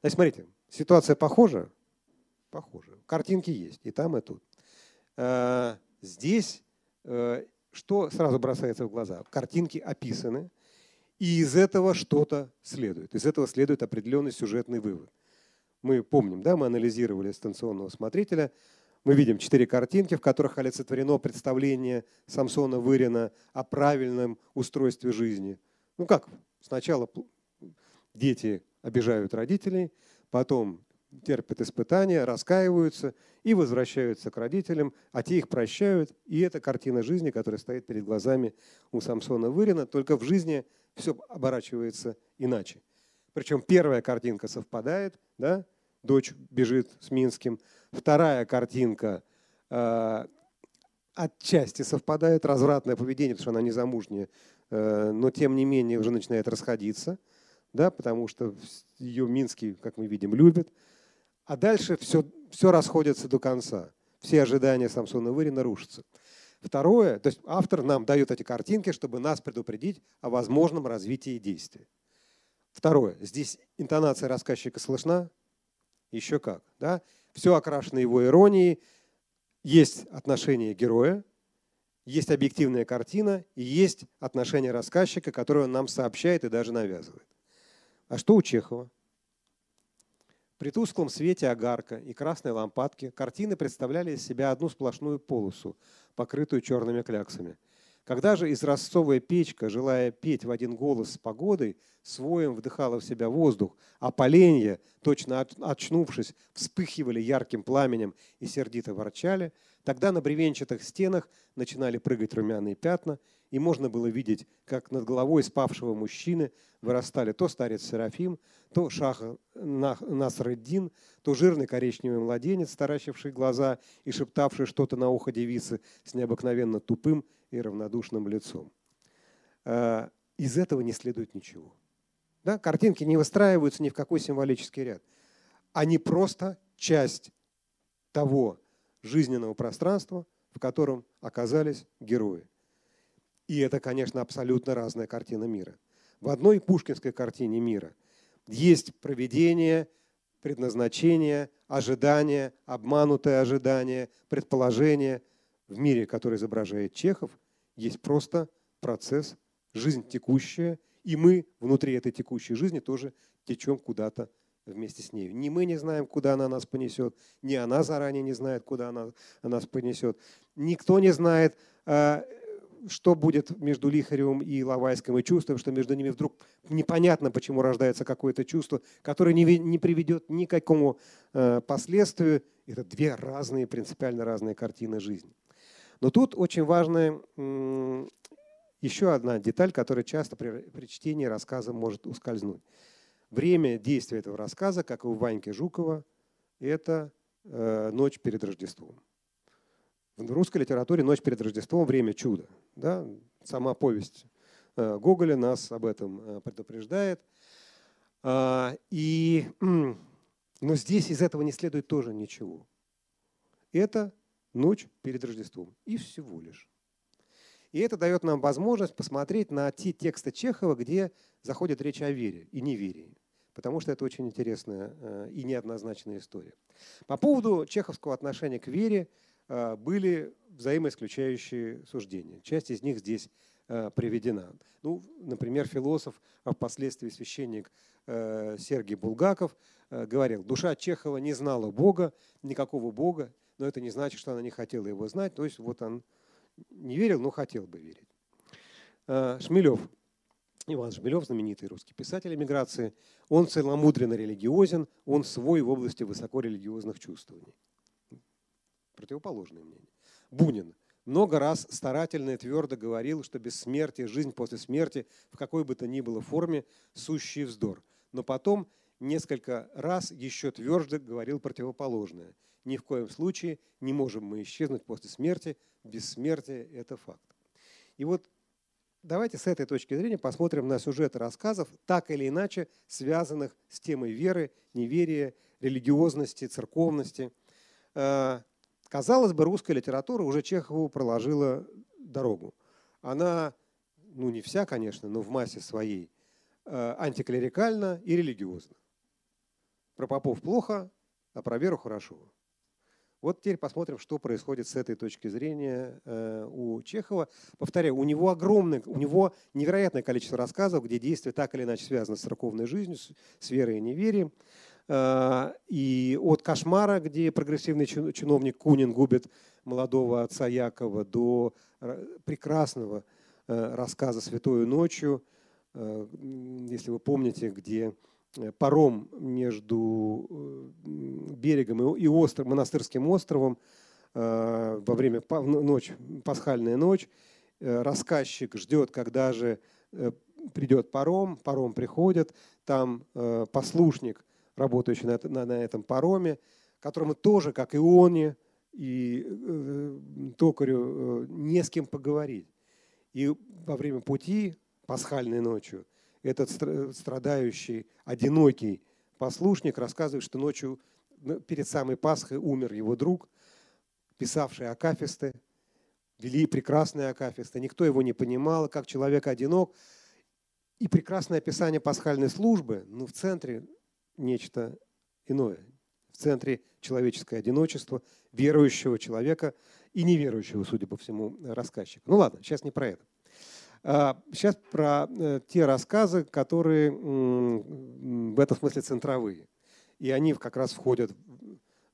Значит, смотрите, ситуация похожа? Похожа. Картинки есть и там, и тут. Э, здесь э, что сразу бросается в глаза? Картинки описаны, и из этого что-то следует. Из этого следует определенный сюжетный вывод. Мы помним, да, мы анализировали станционного смотрителя, мы видим четыре картинки, в которых олицетворено представление Самсона Вырина о правильном устройстве жизни. Ну как, сначала дети обижают родителей, потом терпят испытания, раскаиваются и возвращаются к родителям, а те их прощают. И это картина жизни, которая стоит перед глазами у Самсона Вырина, только в жизни все оборачивается иначе. Причем первая картинка совпадает, да? дочь бежит с Минским. Вторая картинка э, отчасти совпадает, развратное поведение, потому что она незамужняя, э, но тем не менее уже начинает расходиться, да, потому что ее Минский, как мы видим, любит. А дальше все, все расходится до конца. Все ожидания Самсона Вырина рушатся. Второе, то есть автор нам дает эти картинки, чтобы нас предупредить о возможном развитии действия. Второе, здесь интонация рассказчика слышна? Еще как. Да? Все окрашено его иронией. Есть отношение героя, есть объективная картина и есть отношение рассказчика, которое он нам сообщает и даже навязывает. А что у Чехова? При тусклом свете огарка и красной лампадки картины представляли из себя одну сплошную полосу, покрытую черными кляксами. Когда же изразцовая печка, желая петь в один голос с погодой, своем вдыхала в себя воздух, а поленья, точно очнувшись, вспыхивали ярким пламенем и сердито ворчали, тогда на бревенчатых стенах начинали прыгать румяные пятна, и можно было видеть, как над головой спавшего мужчины вырастали то старец Серафим, то шах Насреддин, то жирный коричневый младенец, таращивший глаза и шептавший что-то на ухо девицы с необыкновенно тупым и равнодушным лицом. А, из этого не следует ничего. Да? Картинки не выстраиваются ни в какой символический ряд. Они просто часть того жизненного пространства, в котором оказались герои. И это, конечно, абсолютно разная картина мира. В одной пушкинской картине мира есть проведение, предназначение, ожидание, обманутое ожидание, предположение. В мире, который изображает Чехов, есть просто процесс, жизнь текущая, и мы внутри этой текущей жизни тоже течем куда-то вместе с ней. Ни мы не знаем, куда она нас понесет, ни она заранее не знает, куда она нас понесет. Никто не знает, а, что будет между Лихаревым и Лавайским, и чувствуем, что между ними вдруг непонятно, почему рождается какое-то чувство, которое не, не приведет ни к какому э, последствию. Это две разные, принципиально разные картины жизни. Но тут очень важная э, еще одна деталь, которая часто при, при чтении рассказа может ускользнуть. Время действия этого рассказа, как и у Ваньки Жукова, это э, ночь перед Рождеством. В русской литературе «Ночь перед Рождеством» – время чуда. Да? Сама повесть э, Гоголя нас об этом э, предупреждает. А, и, но здесь из этого не следует тоже ничего. Это ночь перед Рождеством. И всего лишь. И это дает нам возможность посмотреть на те тексты Чехова, где заходит речь о вере и неверии. Потому что это очень интересная э, и неоднозначная история. По поводу чеховского отношения к вере – были взаимоисключающие суждения. Часть из них здесь э, приведена. Ну, например, философ, а впоследствии священник э, Сергей Булгаков говорил, душа Чехова не знала Бога, никакого Бога, но это не значит, что она не хотела его знать. То есть вот он не верил, но хотел бы верить. Шмелев, Иван Шмелев, знаменитый русский писатель эмиграции, он целомудренно религиозен, он свой в области высокорелигиозных чувствований противоположное мнение. Бунин много раз старательно и твердо говорил, что бессмертие, жизнь после смерти в какой бы то ни было форме – сущий вздор. Но потом несколько раз еще твердо говорил противоположное. Ни в коем случае не можем мы исчезнуть после смерти, бессмертие – это факт. И вот давайте с этой точки зрения посмотрим на сюжеты рассказов, так или иначе связанных с темой веры, неверия, религиозности, церковности. Казалось бы, русская литература уже Чехову проложила дорогу. Она, ну не вся, конечно, но в массе своей, э, антиклерикальна и религиозна. Про попов плохо, а про веру хорошо. Вот теперь посмотрим, что происходит с этой точки зрения э, у Чехова. Повторяю, у него огромное, у него невероятное количество рассказов, где действие так или иначе связано с церковной жизнью, с верой и неверием. Э, и от кошмара, где прогрессивный чиновник Кунин губит молодого отца Якова, до прекрасного э, рассказа «Святою ночью», э, если вы помните, где паром между берегом и остров, монастырским островом во время ночь, пасхальная ночь. Рассказчик ждет, когда же придет паром, паром приходит, там послушник, работающий на, на, на этом пароме, которому тоже, как и Ионе и э, токарю, э, не с кем поговорить. И во время пути, пасхальной ночью, этот страдающий, одинокий послушник рассказывает, что ночью перед самой Пасхой умер его друг, писавший Акафисты, вели прекрасные Акафисты. Никто его не понимал, как человек одинок. И прекрасное описание пасхальной службы, но в центре нечто иное. В центре человеческое одиночество верующего человека и неверующего, судя по всему, рассказчика. Ну ладно, сейчас не про это. Сейчас а, про э, те рассказы, которые в этом смысле центровые. И они как раз входят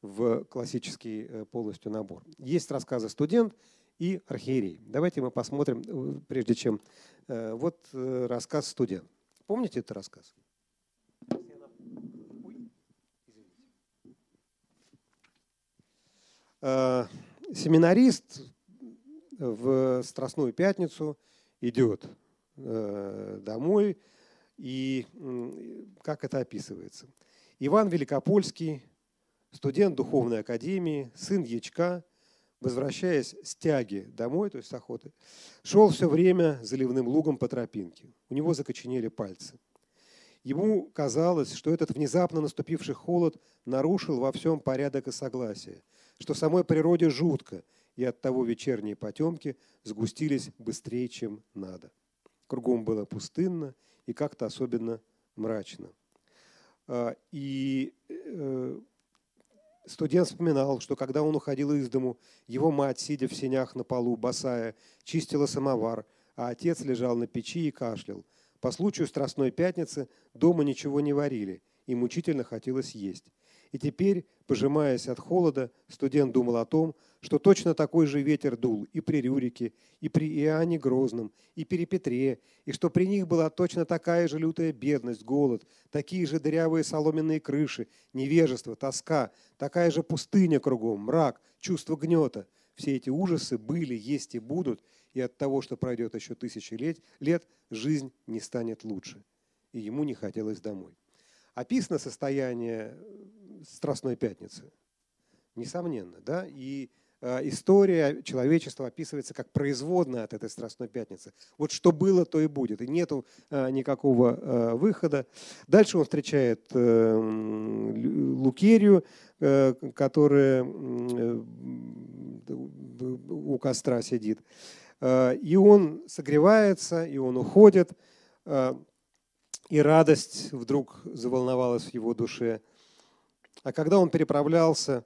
в классический э, полностью набор. Есть рассказы «Студент» и «Архиерей». Давайте мы посмотрим, э, прежде чем... Вот рассказ «Студент». Помните этот рассказ? Семинарист в Страстную Пятницу идет э, домой, и как это описывается? Иван Великопольский, студент Духовной Академии, сын Ячка, возвращаясь с тяги домой, то есть с охоты, шел все время заливным лугом по тропинке. У него закоченели пальцы. Ему казалось, что этот внезапно наступивший холод нарушил во всем порядок и согласие – что самой природе жутко, и от того вечерние потемки сгустились быстрее, чем надо. Кругом было пустынно и как-то особенно мрачно. А, и э, студент вспоминал, что когда он уходил из дому, его мать, сидя в сенях на полу, босая, чистила самовар, а отец лежал на печи и кашлял. По случаю Страстной Пятницы дома ничего не варили, и мучительно хотелось есть. И теперь, пожимаясь от холода, студент думал о том, что точно такой же ветер дул и при Рюрике, и при Иоанне Грозном, и при Петре, и что при них была точно такая же лютая бедность, голод, такие же дырявые соломенные крыши, невежество, тоска, такая же пустыня кругом, мрак, чувство гнета. Все эти ужасы были, есть и будут, и от того, что пройдет еще тысячи лет, лет жизнь не станет лучше. И ему не хотелось домой. Описано состояние Страстной Пятницы. Несомненно, да? И э, история человечества описывается как производная от этой Страстной Пятницы. Вот что было, то и будет. И нету э, никакого э, выхода. Дальше он встречает Лукерию, которая у костра сидит. И он согревается, и он уходит. И радость вдруг заволновалась в его душе – а когда он переправлялся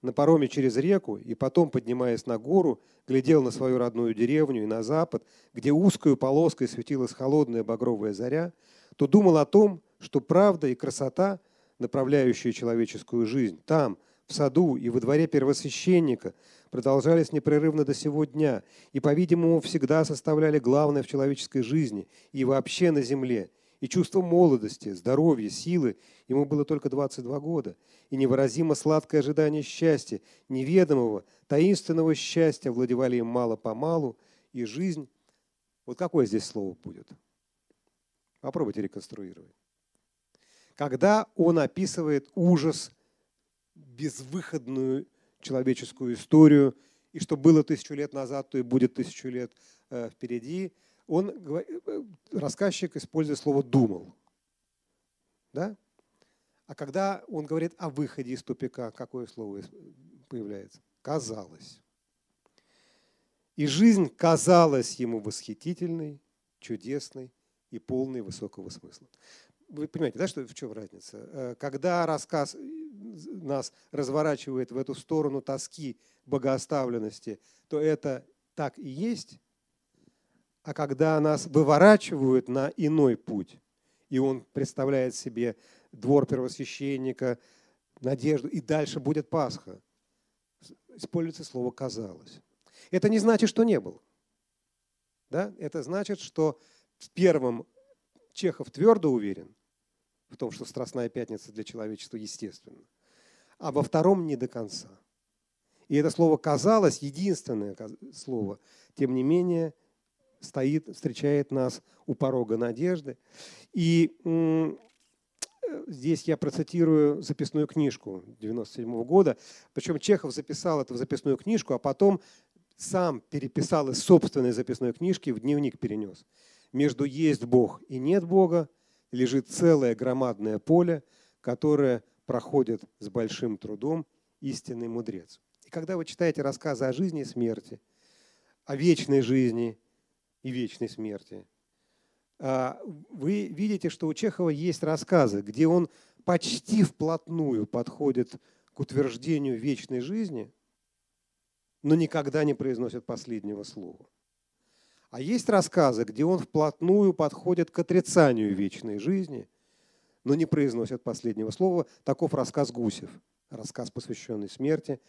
на пароме через реку и потом, поднимаясь на гору, глядел на свою родную деревню и на запад, где узкую полоской светилась холодная багровая заря, то думал о том, что правда и красота, направляющие человеческую жизнь, там, в саду и во дворе первосвященника, продолжались непрерывно до сего дня и, по-видимому, всегда составляли главное в человеческой жизни и вообще на земле, и чувство молодости, здоровья, силы. Ему было только 22 года. И невыразимо сладкое ожидание счастья, неведомого, таинственного счастья владевали им мало-помалу, и жизнь... Вот какое здесь слово будет? Попробуйте реконструировать. Когда он описывает ужас, безвыходную человеческую историю, и что было тысячу лет назад, то и будет тысячу лет э, впереди – он, э, рассказчик использует слово «думал». Да? А когда он говорит о выходе из тупика, какое слово появляется? Казалось. И жизнь казалась ему восхитительной, чудесной и полной высокого смысла. Вы понимаете, да, что в чем разница? Э, когда рассказ э, нас разворачивает в эту сторону тоски, богооставленности, то это так и есть, а когда нас выворачивают на иной путь, и он представляет себе двор первосвященника, надежду, и дальше будет Пасха, используется слово «казалось». Это не значит, что не было. Да? Это значит, что в первом Чехов твердо уверен, в том, что Страстная Пятница для человечества естественна, а во втором не до конца. И это слово «казалось» единственное слово, тем не менее, стоит, встречает нас у порога надежды. И здесь я процитирую записную книжку 97 года. Причем Чехов записал это в записную книжку, а потом сам переписал из собственной записной книжки, в дневник перенес. Между «есть Бог» и «нет Бога» лежит целое громадное поле, которое проходит с большим трудом истинный мудрец. И когда вы читаете рассказы о жизни и смерти, о вечной жизни и вечной смерти, а, вы видите, что у Чехова есть рассказы, где он почти вплотную подходит к утверждению вечной жизни, но никогда не произносит последнего слова. А есть рассказы, где он вплотную подходит к отрицанию вечной жизни, но не произносит последнего слова. Таков рассказ Гусев, рассказ, посвященный смерти.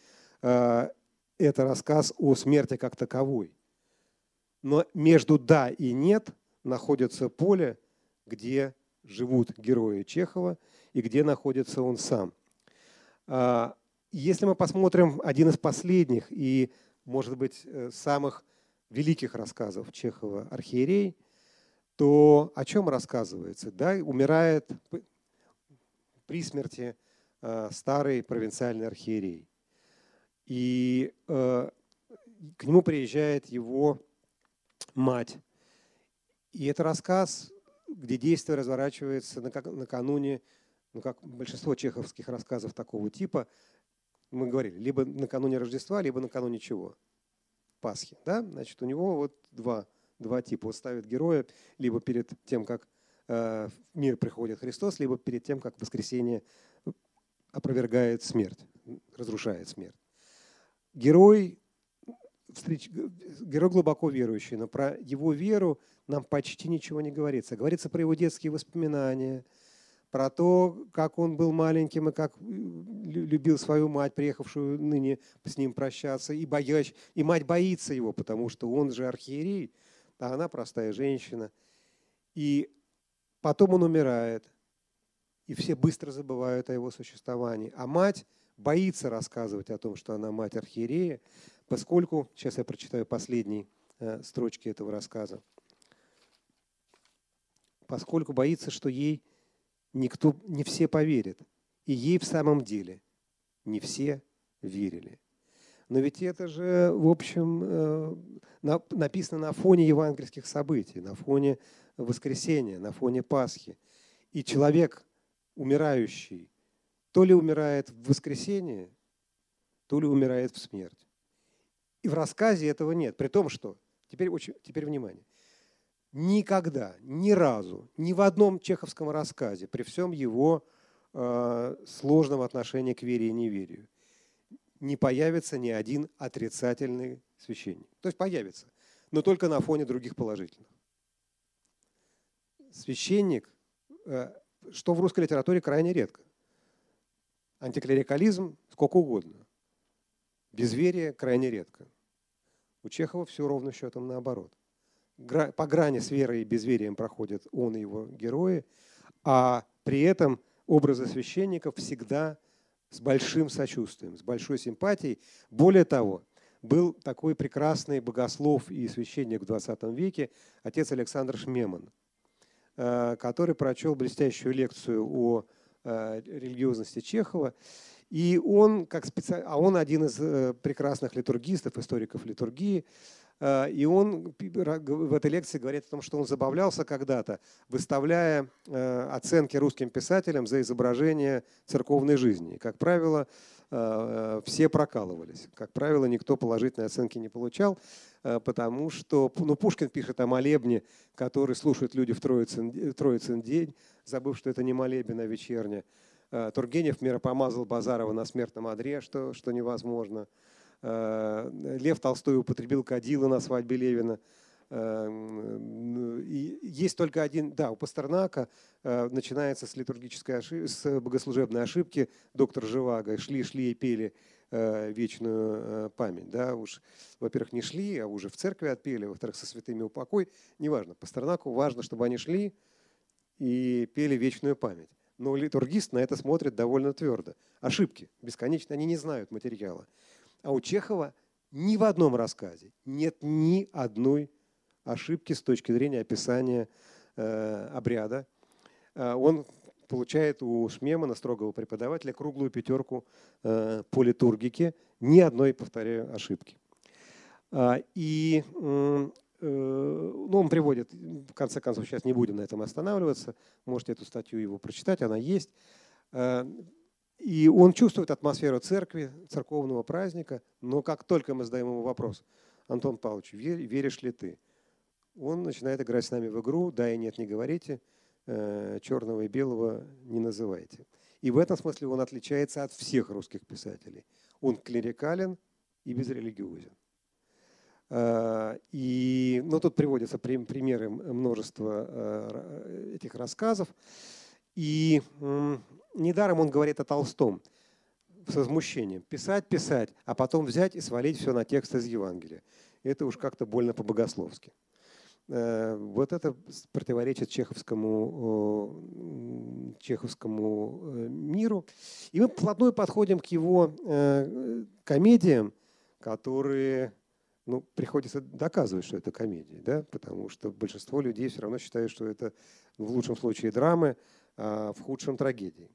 А, это рассказ о смерти как таковой. Но между «да» и «нет» находится поле, где живут герои Чехова и где находится он сам. А, если мы посмотрим один из последних и, может быть, э, самых великих рассказов Чехова «Архиерей», то о чем рассказывается? Да, умирает при смерти э, старый провинциальный архиерей. И э, к нему приезжает его мать, и это рассказ, где действие разворачивается накануне, ну как большинство чеховских рассказов такого типа, мы говорили, либо накануне Рождества, либо накануне чего? Пасхи. Да? Значит, у него вот два, два типа. Он ставит героя либо перед тем, как э, в мир приходит Христос, либо перед тем, как воскресение опровергает смерть, разрушает смерть. Герой встреч... герой глубоко верующий, но про его веру нам почти ничего не говорится. Говорится про его детские воспоминания, про то, как он был маленьким и как любил свою мать, приехавшую ныне с ним прощаться, и, боясь, и мать боится его, потому что он же архиерей, а она простая женщина. И потом он умирает, и все быстро забывают о его существовании. А мать боится рассказывать о том, что она мать архиерея, поскольку, сейчас я прочитаю последние э, строчки этого рассказа, поскольку боится, что ей никто, не все поверят, и ей в самом деле не все верили. Но ведь это же, в общем, э, написано на фоне евангельских событий, на фоне воскресения, на фоне Пасхи. И человек, умирающий, то ли умирает в воскресенье, то ли умирает в смерть. И в рассказе этого нет. При том, что, теперь, очень, теперь внимание, никогда, ни разу, ни в одном чеховском рассказе, при всем его э, сложном отношении к вере и неверию, не появится ни один отрицательный священник. То есть появится, но только на фоне других положительных. Священник, э, что в русской литературе крайне редко. Антиклерикализм сколько угодно. Безверие крайне редко. У Чехова все ровно счетом наоборот. По грани с верой и безверием проходят он и его герои, а при этом образы священников всегда с большим сочувствием, с большой симпатией. Более того, был такой прекрасный богослов и священник в 20 веке, отец Александр Шмеман, э, который прочел блестящую лекцию о религиозности Чехова. И он, как специ... а он один из э, прекрасных литургистов, историков литургии, э, и он в этой лекции говорит о том, что он забавлялся когда-то, выставляя э, оценки русским писателям за изображение церковной жизни. И, как правило, все прокалывались. Как правило, никто положительной оценки не получал, потому что ну, Пушкин пишет о молебне, который слушают люди в Троицын, Троицын день, забыв, что это не молебен, а вечерня. Э, Тургенев миропомазал Базарова на смертном одре, что, что невозможно. Э, Лев Толстой употребил кадила на свадьбе Левина. Э, и есть только один, да, у Пастернака начинается с литургической ошибки, с богослужебной ошибки доктор Живаго. Шли, шли и пели вечную память. Да, уж, во-первых, не шли, а уже в церкви отпели, во-вторых, со святыми упокой. Неважно, Пастернаку важно, чтобы они шли и пели вечную память. Но литургист на это смотрит довольно твердо. Ошибки бесконечно, они не знают материала. А у Чехова ни в одном рассказе нет ни одной ошибки с точки зрения описания э, обряда. Э, он получает у Шмемана, строгого преподавателя, круглую пятерку э, по литургике. Ни одной, повторяю, ошибки. А, и э, ну, он приводит, в конце концов, сейчас не будем на этом останавливаться, можете эту статью его прочитать, она есть. Э, и он чувствует атмосферу церкви, церковного праздника, но как только мы задаем ему вопрос, Антон Павлович, веришь ли ты? Он начинает играть с нами в игру, да и нет, не говорите, черного и белого не называйте. И в этом смысле он отличается от всех русских писателей. Он клерикален и безрелигиозен. Э, и ну, тут приводятся примеры множества э, этих рассказов. И недаром он говорит о Толстом с возмущением. Писать, писать, а потом взять и свалить все на текст из Евангелия. Это уж как-то больно по-богословски. Э, вот это противоречит чеховскому, чеховскому миру. И мы вплотную подходим к его комедиям, которые ну, приходится доказывать, что это комедия, да? потому что большинство людей все равно считают, что это в лучшем случае драмы, а в худшем трагедии.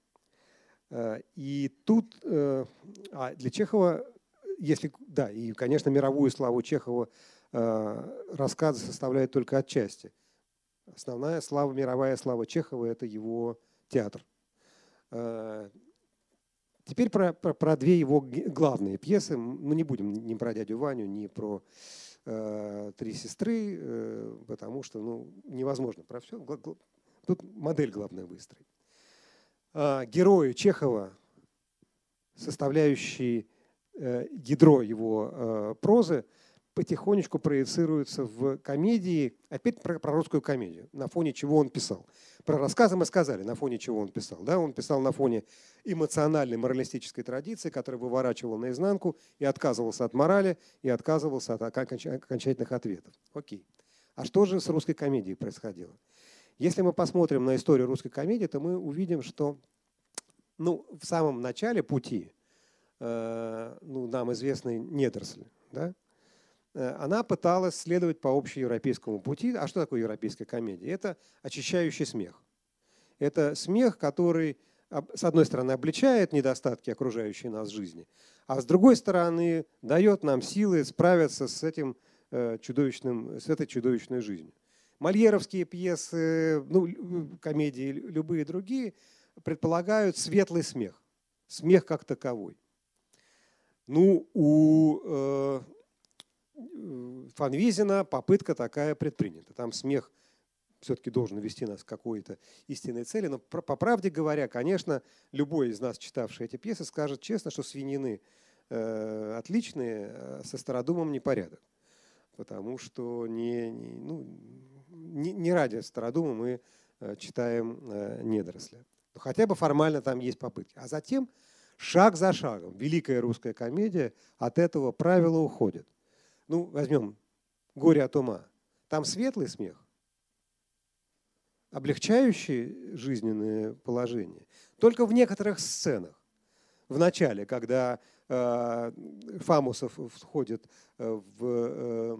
А, и тут э, а для Чехова, если, да, и, конечно, мировую славу Чехова а, рассказы составляют только отчасти. Основная слава, мировая слава Чехова – это его театр. Теперь про, про, про две его главные пьесы. Мы не будем ни про дядю Ваню, ни про э, три сестры, э, потому что ну, невозможно про все. Тут модель главная выстроить. Э, герои Чехова, составляющие э, ядро его э, прозы, потихонечку проецируются в комедии, опять про, про русскую комедию, на фоне чего он писал. Про рассказы мы сказали, на фоне чего он писал. Да? Он писал на фоне эмоциональной моралистической традиции, которая выворачивала наизнанку и отказывался от морали, и отказывался от окончательных ответов. Окей. А что же с русской комедией происходило? Если мы посмотрим на историю русской комедии, то мы увидим, что ну, в самом начале пути э, ну, нам известный недоросль, да, Э, она пыталась следовать по общеевропейскому пути. А что такое европейская комедия? Это очищающий смех. Это смех, который, с одной стороны, обличает недостатки окружающей нас жизни, а с другой стороны, дает нам силы справиться с, этим э, чудовищным, с этой чудовищной жизнью. Мольеровские пьесы, ну, комедии, любые другие предполагают светлый смех, смех как таковой. Ну, у э, Фанвизина попытка такая предпринята. Там смех все-таки должен вести нас к какой-то истинной цели. Но по правде говоря, конечно, любой из нас, читавший эти пьесы, скажет честно, что свинины э, отличные, а со Стародумом непорядок. Потому что не, не, ну, не, не ради Стародума мы э, читаем э, недоросля. Но хотя бы формально там есть попытки. А затем шаг за шагом великая русская комедия от этого правила уходит. Ну, возьмем «Горе от ума». Там светлый смех, облегчающий жизненное положение. Только в некоторых сценах. В начале, когда Фамусов входит э, в, э,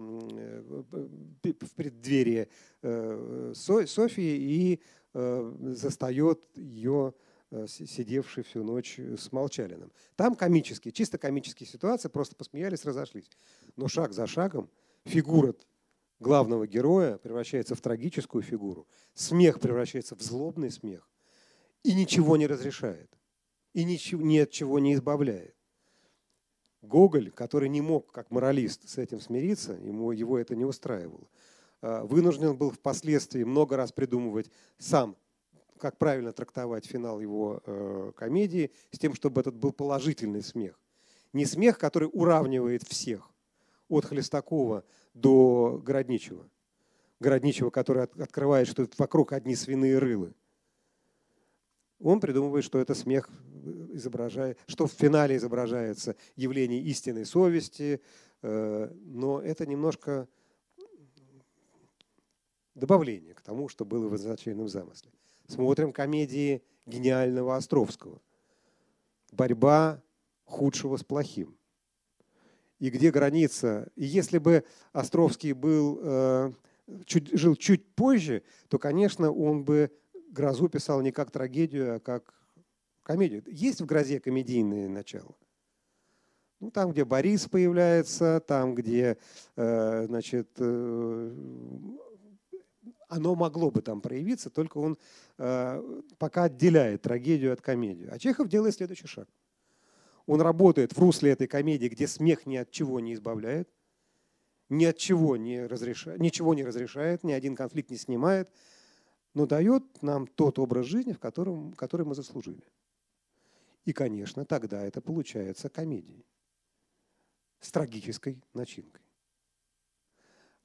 в преддверие э, Софии и э, застает ее Э, сидевший всю ночь с Молчалиным. Там комические, чисто комические ситуации, просто посмеялись, разошлись. Но шаг за шагом фигура главного героя превращается в трагическую фигуру. Смех превращается в злобный смех. И ничего не разрешает. И ничего, ни от чего не избавляет. Гоголь, который не мог, как моралист, с этим смириться, ему, его это не устраивало, э, вынужден был впоследствии много раз придумывать сам как правильно трактовать финал его э, комедии, с тем, чтобы этот был положительный смех. Не смех, который уравнивает всех, от Хлестакова до Городничего. Городничего, который от, открывает, что вокруг одни свиные рылы. Он придумывает, что это смех изображает, что в финале изображается явление истинной совести, э, но это немножко добавление к тому, что было в изначальном замысле. Смотрим комедии гениального Островского. Борьба худшего с плохим. И где граница? И если бы Островский был, э, чуть, жил чуть позже, то, конечно, он бы «Грозу» писал не как трагедию, а как комедию. Есть в «Грозе» комедийное начало? Ну, там, где Борис появляется, там, где, э, значит, э, оно могло бы там проявиться, только он э, пока отделяет трагедию от комедию. А Чехов делает следующий шаг. Он работает в русле этой комедии, где смех ни от чего не избавляет, ни от чего не разрешает, ничего не разрешает, ни один конфликт не снимает, но дает нам тот образ жизни, в котором, который мы заслужили. И, конечно, тогда это получается комедией с трагической начинкой.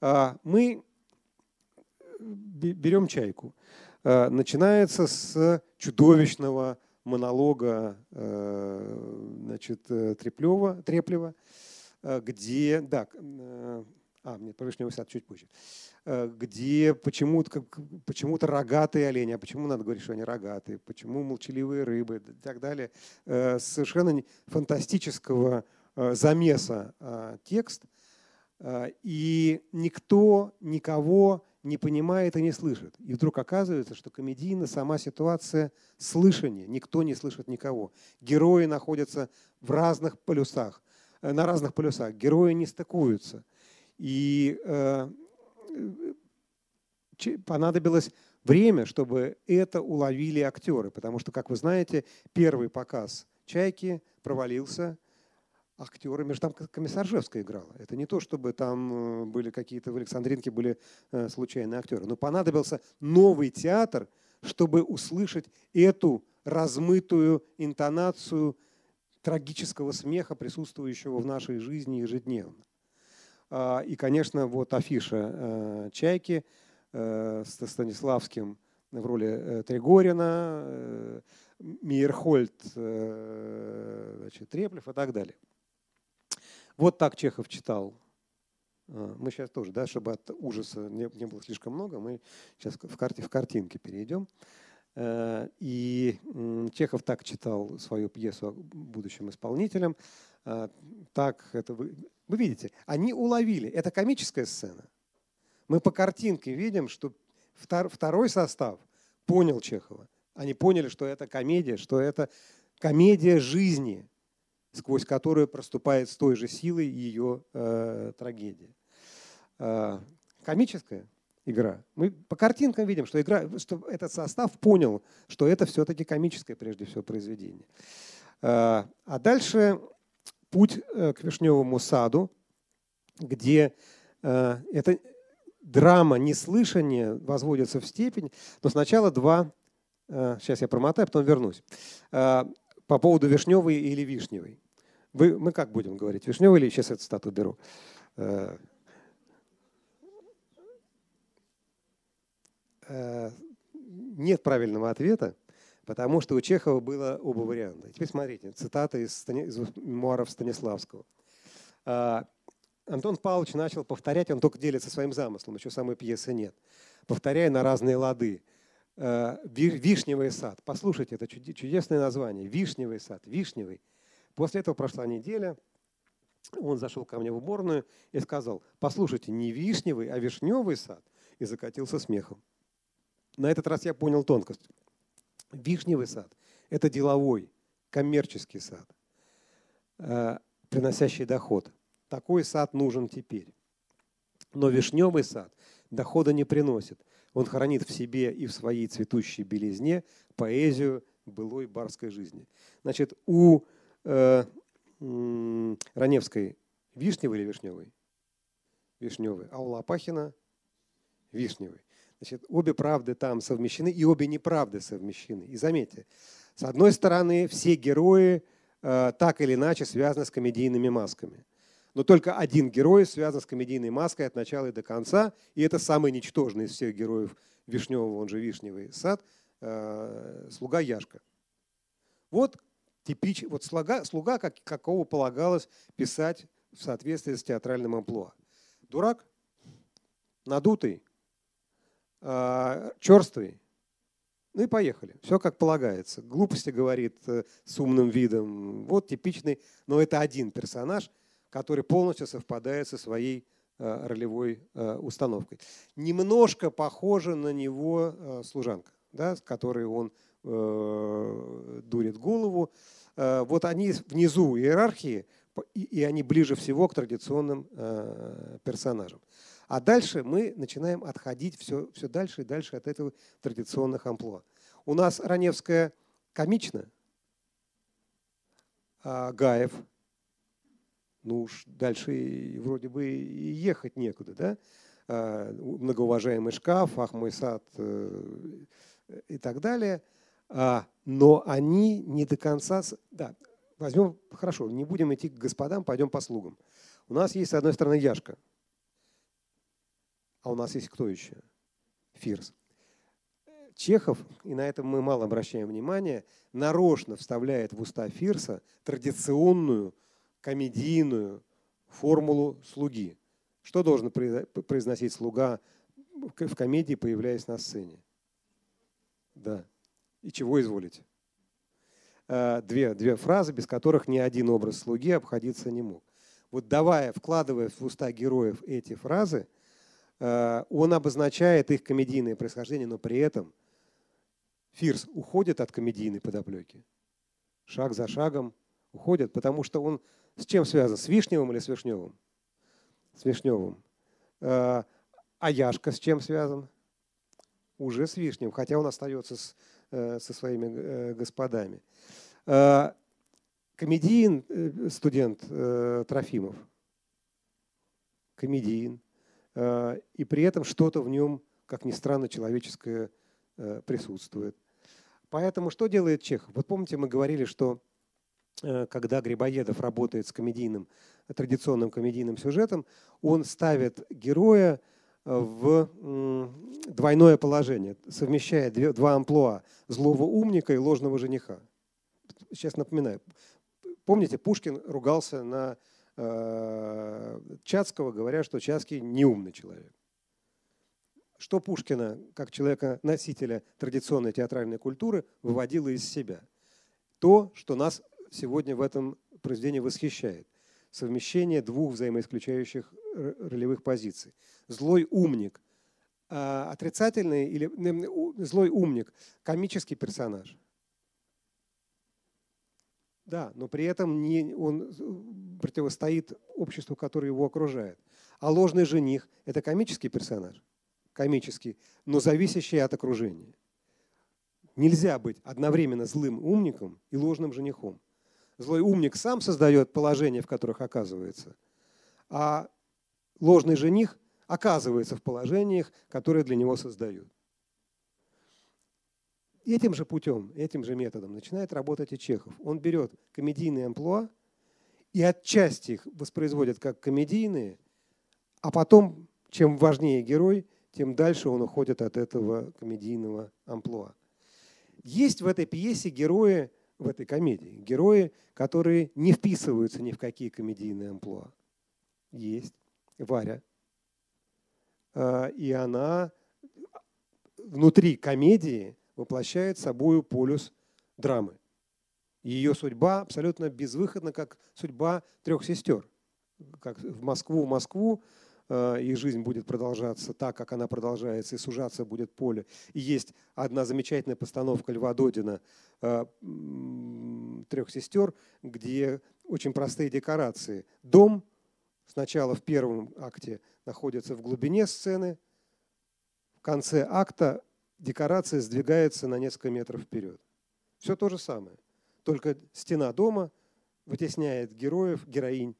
А, мы берем чайку. А, начинается с чудовищного монолога э, значит, э, Треплева, Треплева, э, где, да, а, нет, про Вишневый сад чуть позже, где почему-то почему рогатые олени, а почему надо говорить, что они рогатые, почему молчаливые рыбы и так далее. Совершенно фантастического замеса текст, и никто никого не понимает и не слышит. И вдруг оказывается, что комедийна сама ситуация слышания. Никто не слышит никого. Герои находятся в разных полюсах, э, на разных полюсах. Герои не стыкуются. И э, понадобилось время, чтобы это уловили актеры. Потому что, как вы знаете, первый показ «Чайки» провалился – актерами. Там Комиссаржевская играла. Это не то, чтобы там э, были какие-то в Александринке были э, случайные актеры. Но понадобился новый театр, чтобы услышать эту размытую интонацию трагического смеха, присутствующего в нашей жизни ежедневно. А, и, конечно, вот афиша э, «Чайки» с Станиславским в роли Тригорина, Мейерхольд, значит, Треплев и так далее. Вот так Чехов читал. А, мы сейчас тоже, да, чтобы от ужаса не, было слишком много, мы сейчас в, карте, в картинке перейдем. Э, и Чехов так читал свою пьесу будущим исполнителям. А, так это вы, вы видите, они уловили. Это комическая сцена. Мы по картинке видим, что второй состав понял Чехова. Они поняли, что это комедия, что это комедия жизни – сквозь которую проступает с той же силой ее э, трагедия. Э, комическая игра. Мы по картинкам видим, что, игра, что этот состав понял, что это все-таки комическое прежде всего произведение. Э, а дальше путь э, к Вишневому саду, где э, это драма неслышания возводится в степень, но сначала два, э, сейчас я промотаю, потом вернусь. Э, по поводу вишневой или вишневой. Вы, мы как будем говорить, вишневый или сейчас эту стату беру? Э, э, нет правильного ответа, потому что у Чехова было оба варианта. Теперь смотрите, цитата из, из мемуаров Станиславского. А, Антон Павлович начал повторять, он только делится своим замыслом, еще самой пьесы нет, повторяя на разные лады. Э, вишневый сад. Послушайте, это чудесное название. Вишневый сад. Вишневый. После этого прошла неделя. Он зашел ко мне в уборную и сказал, послушайте, не вишневый, а вишневый сад. И закатился смехом. На этот раз я понял тонкость. Вишневый сад – это деловой, коммерческий сад, э, приносящий доход. Такой сад нужен теперь. Но вишневый сад дохода не приносит. Он хранит в себе и в своей цветущей белизне поэзию былой барской жизни. Значит, у э, Раневской вишневый или вишневый? Вишневый. А у Лопахина вишневый. Значит, обе правды там совмещены, и обе неправды совмещены. И заметьте, с одной стороны, все герои э, так или иначе связаны с комедийными масками. Но только один герой связан с комедийной маской от начала и до конца, и это самый ничтожный из всех героев Вишневого, он же Вишневый сад, э, слуга Яшка. Вот типич, вот слуга, слуга как, какого полагалось писать в соответствии с театральным амплуа. Дурак, надутый, черствый. Ну и поехали. Все как полагается. Глупости говорит э, с умным видом. Вот типичный, но это один персонаж, который полностью совпадает со своей э, ролевой э, установкой. Немножко похожа на него служанка, да, с которой он дурит голову. Вот они внизу иерархии, и, они ближе всего к традиционным персонажам. А дальше мы начинаем отходить все, все дальше и дальше от этого традиционных амплуа. У нас Раневская комична, а Гаев, ну уж дальше вроде бы и ехать некуда, да? А, многоуважаемый шкаф, ах мой сад э, и так далее. А, но они не до конца... Да, возьмем, хорошо, не будем идти к господам, пойдем по слугам. У нас есть, с одной стороны, Яшка, а у нас есть кто еще? Фирс. Чехов, и на этом мы мало обращаем внимание, нарочно вставляет в уста Фирса традиционную комедийную формулу слуги. Что должен произносить слуга в комедии, появляясь на сцене? Да. И чего изволите? Э, две, две фразы, без которых ни один образ слуги обходиться не мог. Вот давая, вкладывая в уста героев эти фразы, он обозначает их комедийное происхождение, но при этом Фирс уходит от комедийной подоплеки. Шаг за шагом уходит, потому что он с чем связан? С Вишневым или с Вишневым? С Вишневым. Э, а Яшка с чем связан? Уже с Вишневым, хотя он остается с, э, со своими господами. Комедиин, студент Трофимов. Комедиин. Э, и при этом что-то в нем, как ни странно, человеческое э, присутствует. Поэтому что делает Чехов? Вот помните, мы говорили, что э, когда Грибоедов работает с комедийным, традиционным комедийным сюжетом, он ставит героя в двойное положение, совмещая два амплуа – злого умника и ложного жениха. Сейчас напоминаю. Помните, Пушкин ругался на Чацкого, говоря, что Чацкий неумный человек. Что Пушкина, как человека-носителя традиционной театральной культуры, выводило из себя? То, что нас сегодня в этом произведении восхищает. Совмещение двух взаимоисключающих ролевых позиций. Злой умник, а отрицательный или злой умник, комический персонаж – да, но при этом не, он э, противостоит обществу, которое его окружает. А ложный жених – это комический персонаж, комический, но зависящий от окружения. Нельзя быть одновременно злым умником и ложным женихом. Злой умник сам создает положения, в которых оказывается, а ложный жених оказывается в положениях, которые для него создают этим же путем, этим же методом начинает работать и Чехов. Он берет комедийные амплуа и отчасти их воспроизводит как комедийные, а потом, чем важнее герой, тем дальше он уходит от этого комедийного амплуа. Есть в этой пьесе герои, в этой комедии, герои, которые не вписываются ни в какие комедийные амплуа. Есть Варя. А, и она внутри комедии воплощает собою полюс драмы. Ее судьба абсолютно безвыходна, как судьба трех сестер. Как в Москву, в Москву, э, их жизнь будет продолжаться так, как она продолжается, и сужаться будет поле. И есть одна замечательная постановка Льва Додина э, «Трех сестер», где очень простые декорации. Дом сначала в первом акте находится в глубине сцены, в конце акта декорация сдвигается на несколько метров вперед. Все то же самое. Только стена дома вытесняет героев, героинь,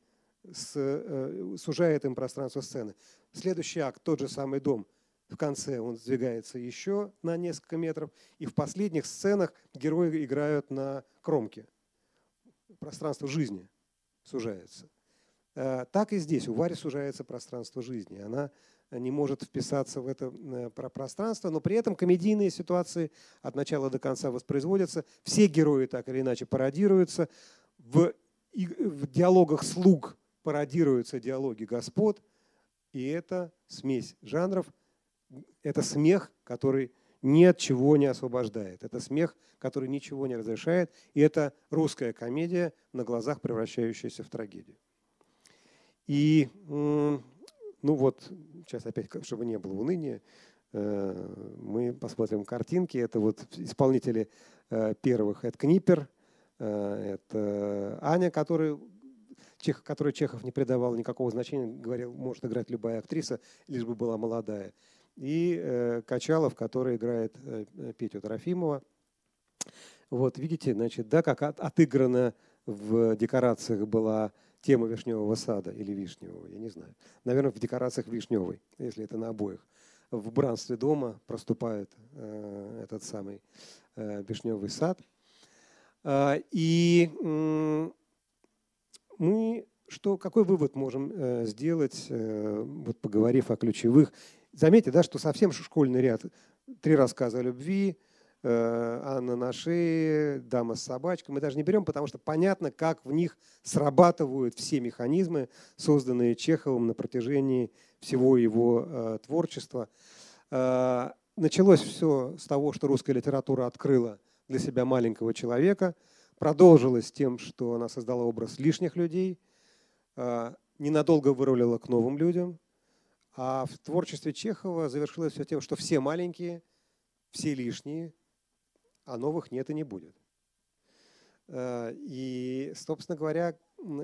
с, э, сужает им пространство сцены. Следующий акт, тот же самый дом, в конце он сдвигается еще на несколько метров, и в последних сценах герои играют на кромке. Пространство жизни сужается. Э, так и здесь у Вари сужается пространство жизни. Она не может вписаться в это э, пространство, но при этом комедийные ситуации от начала до конца воспроизводятся. Все герои так или иначе пародируются. В, в диалогах слуг пародируются диалоги господ. И это смесь жанров, это смех, который ни от чего не освобождает. Это смех, который ничего не разрешает. И это русская комедия, на глазах превращающаяся в трагедию. И, ну вот, сейчас опять, чтобы не было уныния, э, мы посмотрим картинки. Это вот исполнители э, первых. Это Книпер, э, это Аня, который Чех, которой Чехов не придавал никакого значения, говорил, может играть любая актриса, лишь бы была молодая. И э, Качалов, который играет э, Петю Трофимова. Вот, видите, значит, да, как от, отыграна в декорациях была тема Вишневого сада или Вишневого, я не знаю. Наверное, в декорациях Вишневой, если это на обоих. В бранстве дома проступает э, этот самый э, Вишневый сад. Э, и э, мы что, какой вывод можем э, сделать, э, вот поговорив о ключевых? Заметьте, да, что совсем школьный ряд. Три рассказа о любви, Анна на шее, Дама с собачкой. Мы даже не берем, потому что понятно, как в них срабатывают все механизмы, созданные Чеховым на протяжении всего его творчества. Началось все с того, что русская литература открыла для себя маленького человека – продолжилась тем, что она создала образ лишних людей, ненадолго вырулила к новым людям, а в творчестве Чехова завершилось все тем, что все маленькие, все лишние, а новых нет и не будет. А, и, собственно говоря,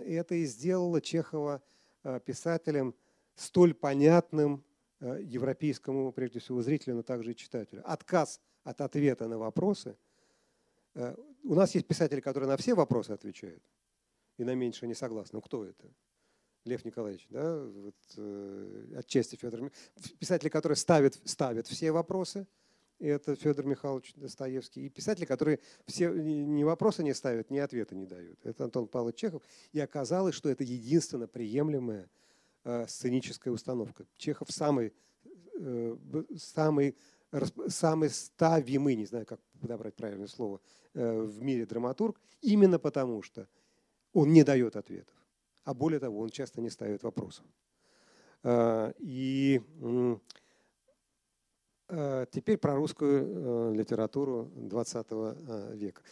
это и сделало Чехова а, писателем столь понятным европейскому, прежде всего, зрителю, но также и читателю. Отказ от ответа на вопросы – Э, у нас есть писатели, которые на все вопросы отвечают, и на меньше не согласны. Ну, кто это? Лев Николаевич, да, вот, э, отчасти Федор Писатели, которые ставят, ставят все вопросы, это Федор Михайлович Достоевский. И писатели, которые все ни вопросы не ставят, ни ответа не дают. Это Антон Павлович Чехов. И оказалось, что это единственно приемлемая э, сценическая установка. Чехов самый, э, самый самый ставимый, не знаю, как подобрать правильное слово, э, в мире драматург, именно потому что он не дает ответов. А более того, он часто не ставит вопросов. А, и а, теперь про русскую э, литературу 20 э, века.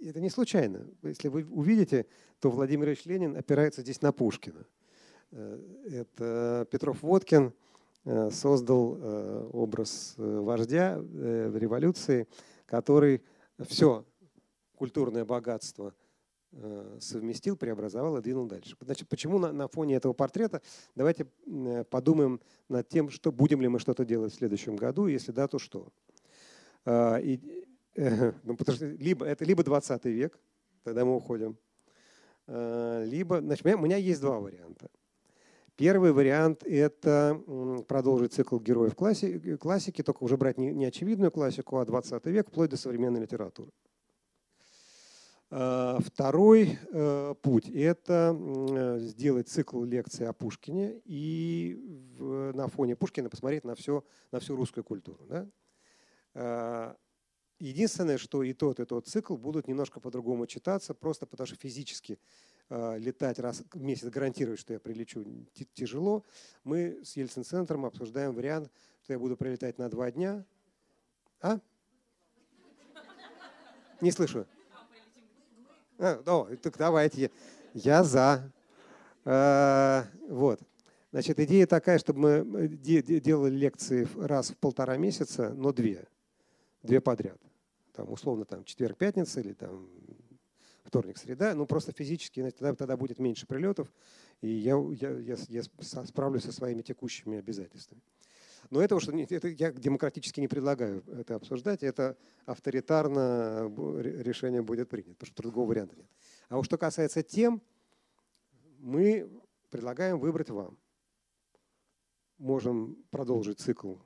Это не случайно. Если вы увидите, то Владимир Ильич Ленин опирается здесь на Пушкина. Это Петров Водкин – Э, создал э, образ э, вождя в революции, который все культурное богатство совместил, преобразовал и двинул дальше. Значит, почему на, на фоне этого портрета? Давайте подумаем над тем, что будем ли мы что-то делать в следующем году, если да, то что. И, ну, потому что либо, это либо 20 век, тогда мы уходим, либо, значит, у меня, у меня есть два варианта. Первый вариант – это продолжить цикл героев классики, классики, только уже брать не, не очевидную классику, а 20 век, вплоть до современной литературы. А, второй э, путь – это сделать цикл лекций о Пушкине и на фоне Пушкина посмотреть на, все, на всю русскую культуру. Да? Единственное, что и тот, и тот цикл будут немножко по-другому читаться, просто потому что физически Э, летать раз в месяц, гарантировать, что я прилечу, тяжело. Мы с Ельцин-центром обсуждаем вариант, что я буду прилетать на два дня. А? Не слышу. А, о, так давайте. Я за. А, вот. Значит, идея такая, чтобы мы делали лекции раз в полтора месяца, но две. Две подряд. Там, условно, там, четверг, пятница или там вторник, среда, ну просто физически тогда, тогда будет меньше прилетов, и я, я, я, я справлюсь со своими текущими обязательствами. Но этого что это я демократически не предлагаю это обсуждать, это авторитарно решение будет принято, потому что другого варианта нет. А вот что касается тем, мы предлагаем выбрать вам. Можем продолжить цикл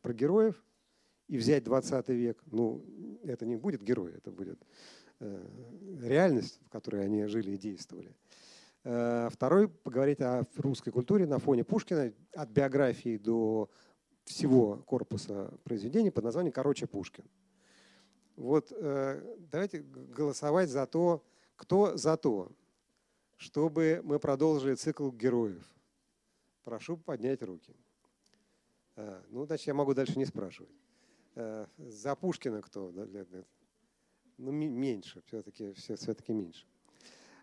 про героев и взять 20 век. Ну, это не будет герой, это будет Э, реальность, в которой они жили и действовали. Э, второй – поговорить о русской культуре на фоне Пушкина, от биографии до всего корпуса произведений под названием «Короче, Пушкин». Вот э, давайте голосовать за то, кто за то, чтобы мы продолжили цикл героев. Прошу поднять руки. А, ну, значит, я могу дальше не спрашивать. За Пушкина кто? Ну, меньше, все-таки все, все-таки меньше.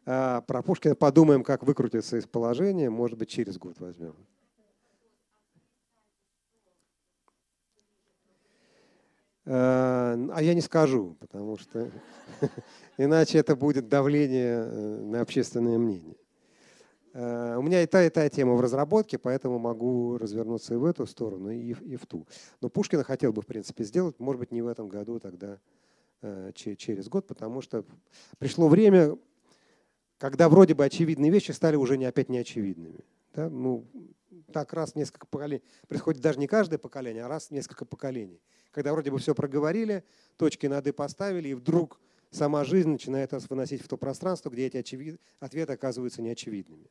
А, про Пушкина подумаем, как выкрутиться из положения, может быть, через год возьмем. А я не скажу, потому что иначе это будет давление э, на общественное мнение. Э, у меня и та, и та тема в разработке, поэтому могу развернуться и в эту сторону, и, и в ту. Но Пушкина хотел бы, в принципе, сделать, может быть, не в этом году, тогда э, через год, потому что пришло время, когда вроде бы очевидные вещи стали уже не опять неочевидными. Да? Ну, так раз несколько поколений. Происходит даже не каждое поколение, а раз несколько поколений. Когда вроде бы все проговорили, точки над «и» поставили, и вдруг сама жизнь начинает нас выносить в то пространство, где эти очевид... ответы оказываются неочевидными.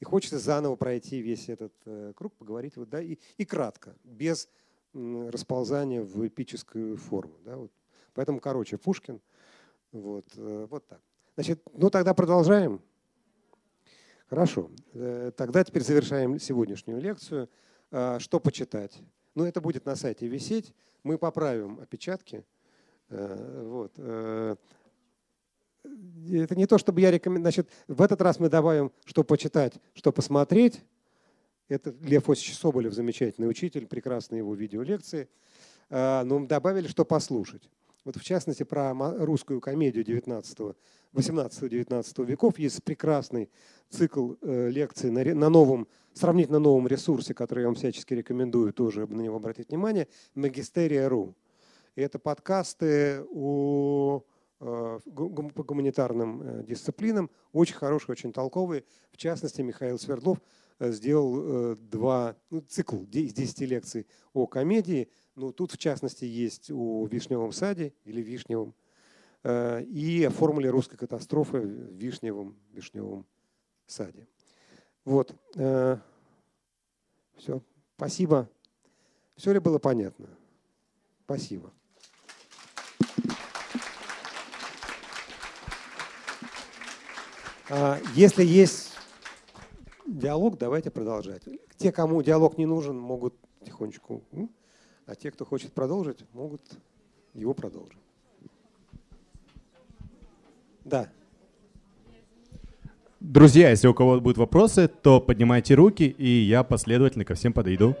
И хочется заново пройти весь этот э, круг, поговорить вот, да, и, и кратко, без расползания в эпическую форму. Да, вот. Поэтому, короче, Пушкин. Вот, э, вот так. Значит, ну тогда продолжаем. Хорошо. Э, тогда теперь завершаем сегодняшнюю лекцию. Э, что почитать? Ну, это будет на сайте висеть. Мы поправим опечатки. Э, вот. Это не то, чтобы я рекомендую. Значит, в этот раз мы добавим, что почитать, что посмотреть. Это Лев Осич Соболев, замечательный учитель, прекрасные его видеолекции. Но мы добавили, что послушать. Вот в частности, про русскую комедию 18-19 веков есть прекрасный цикл лекций на новом, сравнительно новом ресурсе, который я вам всячески рекомендую тоже на него обратить внимание, магистерия.ру. Это подкасты о, э, по гуманитарным э, дисциплинам, очень хорошие, очень толковые. В частности, Михаил Свердлов э, сделал два, ну, цикл из 10 лекций о комедии. Ну, тут, в частности, есть о Вишневом саде или Вишневом и о формуле русской катастрофы в Вишневом, Вишневом саде. Вот. Все. Спасибо. Все ли было понятно? Спасибо. А, если есть диалог, давайте продолжать. Те, кому диалог не нужен, могут тихонечку, а те, кто хочет продолжить, могут его продолжить. Да. Друзья, если у кого будут вопросы, то поднимайте руки, и я последовательно ко всем подойду.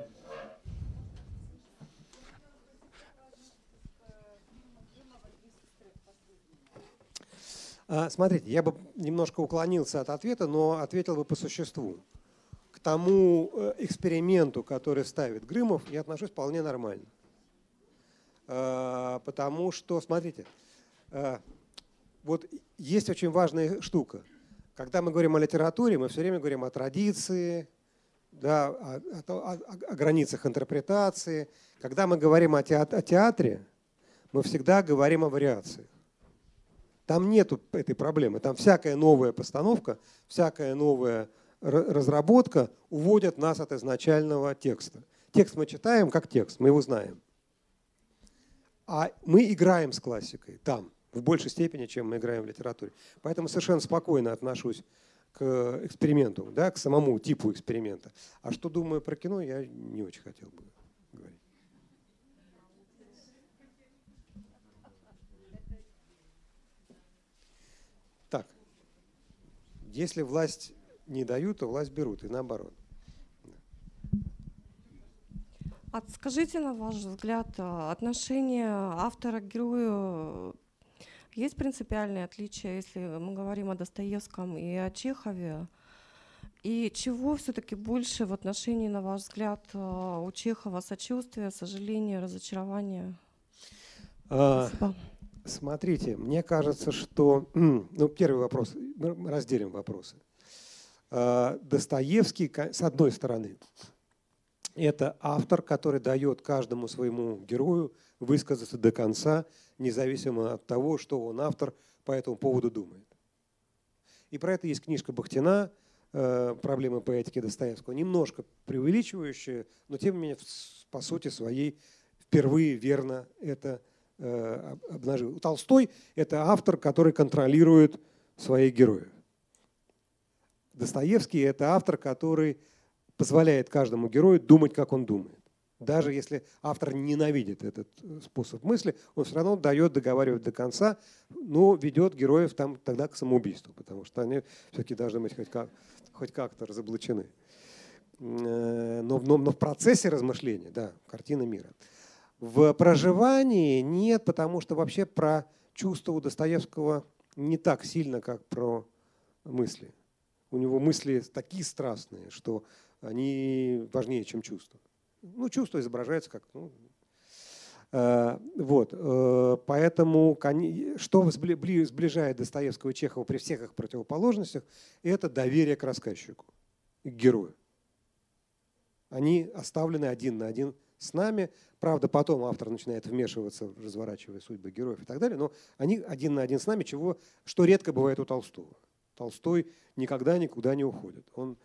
Смотрите, я бы немножко уклонился от ответа, но ответил бы по существу. К тому э, эксперименту, который ставит Грымов, я отношусь вполне нормально. А, потому что, смотрите, а, вот есть очень важная штука. Когда мы говорим о литературе, мы все время говорим о традиции, да, о, о, о границах интерпретации. Когда мы говорим о театре, мы всегда говорим о вариациях. Там нет этой проблемы. Там всякая новая постановка, всякая новая разработка уводят нас от изначального текста. Текст мы читаем как текст, мы его знаем. А мы играем с классикой там, в большей степени, чем мы играем в литературе. Поэтому совершенно спокойно отношусь к эксперименту, да, к самому типу эксперимента. А что думаю про кино, я не очень хотел бы. Если власть не дают, то власть берут, и наоборот. А скажите, на ваш взгляд, а, отношение автора к герою есть принципиальные отличия, если мы говорим о Достоевском и о Чехове? И чего все-таки больше в отношении, на ваш взгляд, а, у Чехова сочувствия, сожаления, разочарования? А, Смотрите, мне кажется, что... Ну, первый вопрос. Мы разделим вопросы. А, Достоевский, с одной стороны, это автор, который дает каждому своему герою высказаться до конца, независимо от того, что он автор по этому поводу думает. И про это есть книжка Бахтина э, «Проблемы поэтики Достоевского», немножко преувеличивающая, но тем не менее, по сути своей, впервые верно это обнажил. Толстой – это автор, который контролирует своих героев. Достоевский – это автор, который позволяет каждому герою думать, как он думает. Даже если автор ненавидит этот э, способ мысли, он все равно дает договаривать до конца, но ведет героев там тогда к самоубийству, потому что они все-таки должны быть хоть, как, хоть как-то разоблачены. Э, но, но, но в процессе размышления, да, картина мира. В проживании нет, потому что вообще про чувство у Достоевского не так сильно, как про мысли. У него мысли такие страстные, что они важнее, чем чувства. Ну, чувство изображается как... Ну, э, вот. Э, поэтому что сближает Достоевского и Чехова при всех их противоположностях, это доверие к рассказчику, к герою. Они оставлены один на один с нами. Правда, потом автор начинает вмешиваться, разворачивая судьбы героев и так далее, но они один на один с нами, чего, что редко бывает у Толстого. Толстой никогда никуда не уходит. Он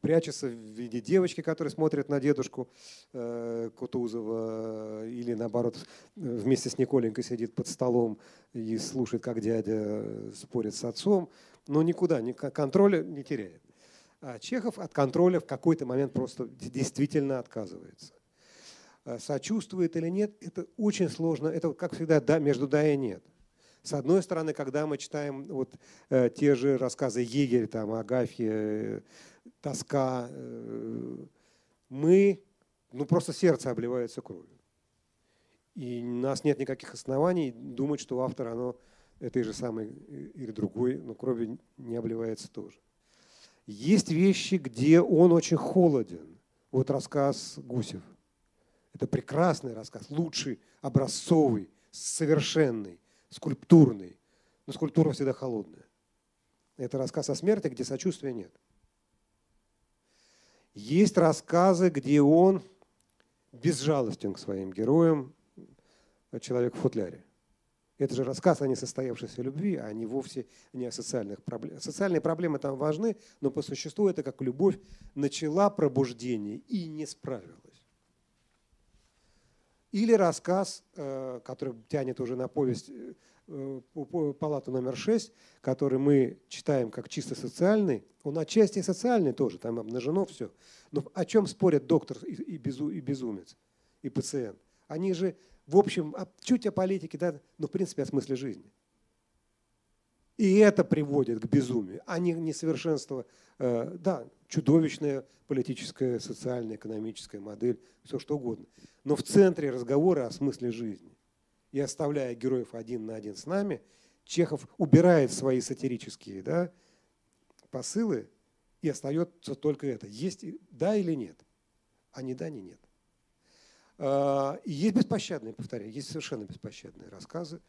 прячется в виде девочки, которая смотрит на дедушку э, Кутузова, или наоборот вместе с Николенькой сидит под столом и слушает, как дядя спорит с отцом, но никуда, ни, контроля не теряет. А Чехов от контроля в какой-то момент просто действительно отказывается. Э, сочувствует или нет, это очень сложно. Это, как всегда, да, между да и нет. С одной стороны, когда мы читаем вот, э, те же рассказы Егеря, там, Агафья, э, тоска, э, мы, ну просто сердце обливается кровью. И у нас нет никаких оснований думать, что автор, оно этой же самой или другой, но кровью не обливается тоже. Есть вещи, где он очень холоден. Вот рассказ Гусев. Это прекрасный рассказ, лучший, образцовый, совершенный, скульптурный. Но скульптура всегда холодная. Это рассказ о смерти, где сочувствия нет. Есть рассказы, где он безжалостен к своим героям, человек в футляре. Это же рассказ о несостоявшейся любви, а не вовсе не о социальных проблемах. Социальные проблемы там важны, но по существу это как любовь начала пробуждение и не справилась. Или рассказ, э, который тянет уже на повесть э, палату номер 6, который мы читаем как чисто социальный, он отчасти социальный тоже, там обнажено все. Но о чем спорят доктор и безумец, и пациент? Они же в общем, чуть о политике, да, но в принципе о смысле жизни. И это приводит к безумию, а не несовершенство, э, да, чудовищная политическая, социальная, экономическая модель, все что угодно. Но в центре разговора о смысле жизни. И оставляя героев один на один с нами, Чехов убирает свои сатирические да, посылы, и остается только это. Есть да или нет, а не да, не нет. А, есть беспощадные, повторяю, есть совершенно беспощадные рассказы.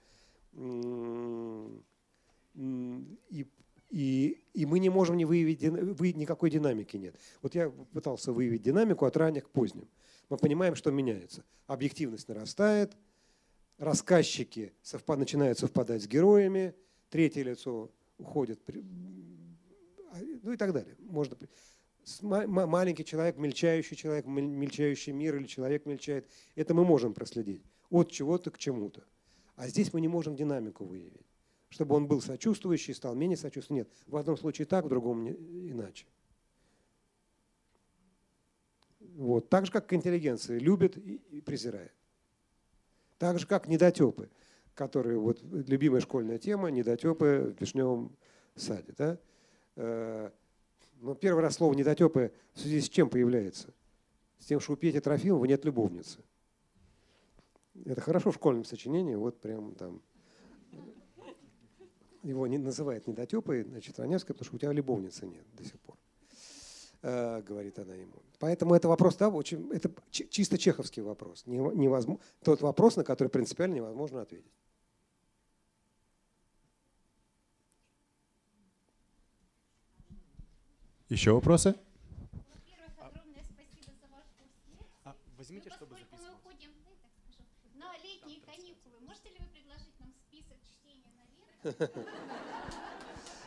И, и, и мы не можем не выявить, никакой динамики нет. Вот я пытался выявить динамику от ранних к поздним. Мы понимаем, что меняется. Объективность нарастает, рассказчики совпад, начинают совпадать с героями, третье лицо уходит, а, ну и так далее. Можно маленький человек, мельчающий человек, мельчающий мир или человек мельчает, это мы можем проследить от чего-то к чему-то. А здесь мы не можем динамику выявить. Чтобы он был сочувствующий, стал менее сочувствующий. Нет, в одном случае так, в другом иначе. Вот. Так же, как к интеллигенции. Любит и презирает. Так же, как недотепы, которые, вот любимая школьная тема, недотепы в вишневом саде. Да? Э, но первый раз слово «недотепы» в связи с чем появляется? С тем, что у Пети Трофимова нет любовницы. Это хорошо в школьном сочинении, вот прям там. Его не, называют недотепой, значит, Раневская, потому что у тебя любовницы нет до сих пор, э, говорит она ему. Поэтому это вопрос, да, очень, это чисто чеховский вопрос. Невозможно, тот вопрос, на который принципиально невозможно ответить. Еще вопросы? А, возьмите, чтобы записывать. мы уходим, так скажу, на летние каникулы, можете ли вы предложить нам список чтения наверх?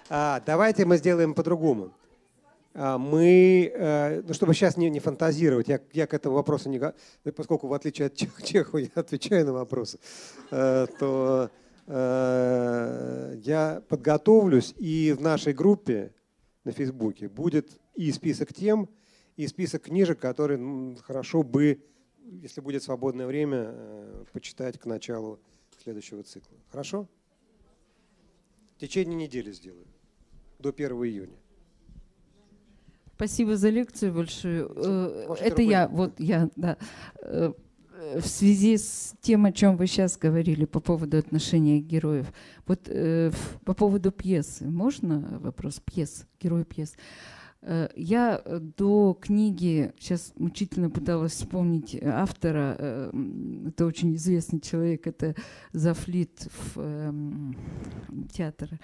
А, давайте мы сделаем по-другому. А, мы, э, ну, чтобы сейчас не, не фантазировать, я, я к этому вопросу не... Поскольку, в отличие от Чехова, я отвечаю на вопросы, э, то э, я подготовлюсь и в нашей группе на Фейсбуке будет и список тем, и список книжек, которые хорошо бы если будет свободное время, э, почитать к началу следующего цикла. Хорошо? В течение недели сделаю, до 1 июня. Спасибо за лекцию большую. Э, Можете Это я, вот я, да. Э, э, В связи с тем, о чем вы сейчас говорили по поводу отношения героев, вот э, по поводу пьесы, можно вопрос пьес, герой пьес? Э, Я э, до книги сейчас мучительно пыталась вспомнить автора. э, м, Это очень известный человек, это Зафлит в эм, театр э,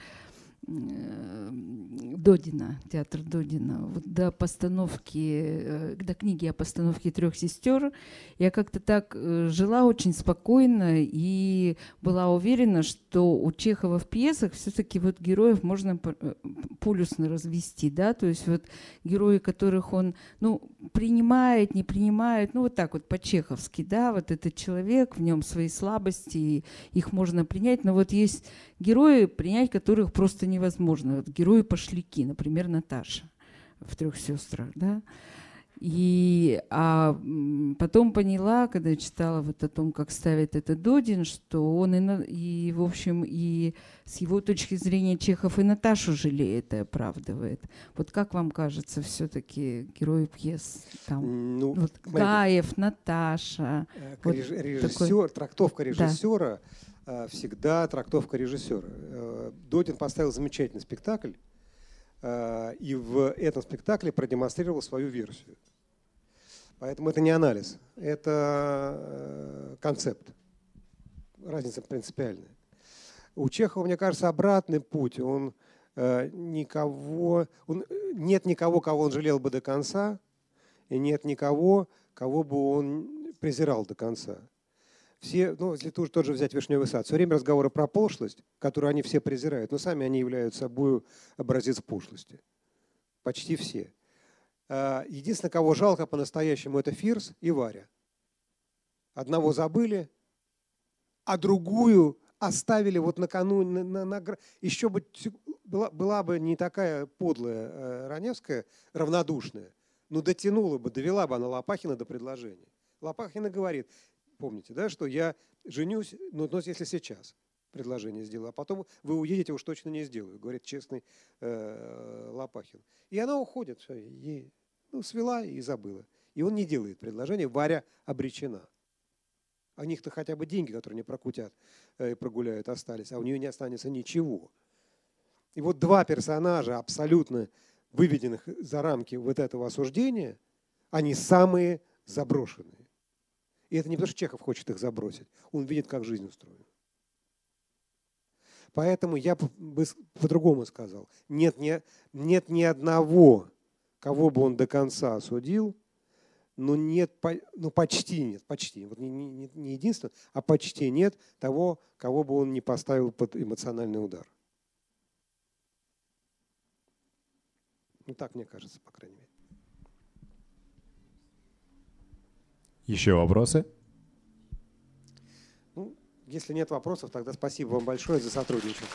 Додина, театр Додина. Вот до постановки, э, до книги о постановке трех сестер я как-то так э, жила очень спокойно и была уверена, что у Чехова в пьесах все-таки вот героев можно э, полюсно развести, да, то есть вот герои, которых он, ну, принимает, не принимает, ну, вот так вот по-чеховски, да, вот этот человек, в нем свои слабости, их можно принять, но вот есть герои, принять которых просто невозможно. Вот герои пошляки, например, Наташа в трех сестрах, да. И а потом поняла, когда читала вот о том, как ставит это Додин, что он и, на- и в общем и с его точки зрения Чехов и Наташу жалеет и оправдывает. Вот как вам кажется, все-таки герои пьес там? Ну, Вот Гаев, Наташа. Э, Вот реж- режиссер, трактовка Да. режиссера э, всегда трактовка режиссера. Э, Додин поставил замечательный спектакль э, и в этом спектакле продемонстрировал свою версию. Поэтому это не анализ, это э, концепт. Разница принципиальная. У Чехова, мне кажется, обратный путь. Он э, никого, он, э, нет никого, кого он жалел бы до конца, и нет никого, кого бы он презирал до конца. Все, ну, если тоже, тот взять Вишневый сад, все время разговоры про пошлость, которую они все презирают, но сами они являются собой образец пошлости. Почти все. А, Единственное, кого жалко по-настоящему, это Фирс и Варя. Одного забыли, а другую оставили вот накануне. На, на- на еще бы была, была бы не такая подлая э, Раневская, равнодушная, но дотянула бы, довела бы она Лопахина до предложения. Лопахина говорит, помните, да, что я женюсь, но, но если сейчас предложение сделаю, а потом вы уедете, уж точно не сделаю, говорит честный э, Лопахин. И она уходит, всё, ей, ну, свела и забыла. И он не делает предложение, Варя обречена. У них-то хотя бы деньги, которые не прокутят э, и прогуляют, остались, а у нее не останется ничего. И вот два персонажа, абсолютно выведенных за рамки вот этого осуждения, они самые заброшенные. И это не потому, что Чехов хочет их забросить. Он видит, как жизнь устроена. Поэтому я бы по-другому сказал. Нет ни, нет ни одного, кого бы он до конца осудил, но нет, ну почти нет, почти, вот не, не, не единственное, а почти нет того, кого бы он не поставил под эмоциональный удар. Ну так мне кажется, по крайней мере. Еще вопросы? Ну, если нет вопросов, тогда спасибо вам большое за сотрудничество.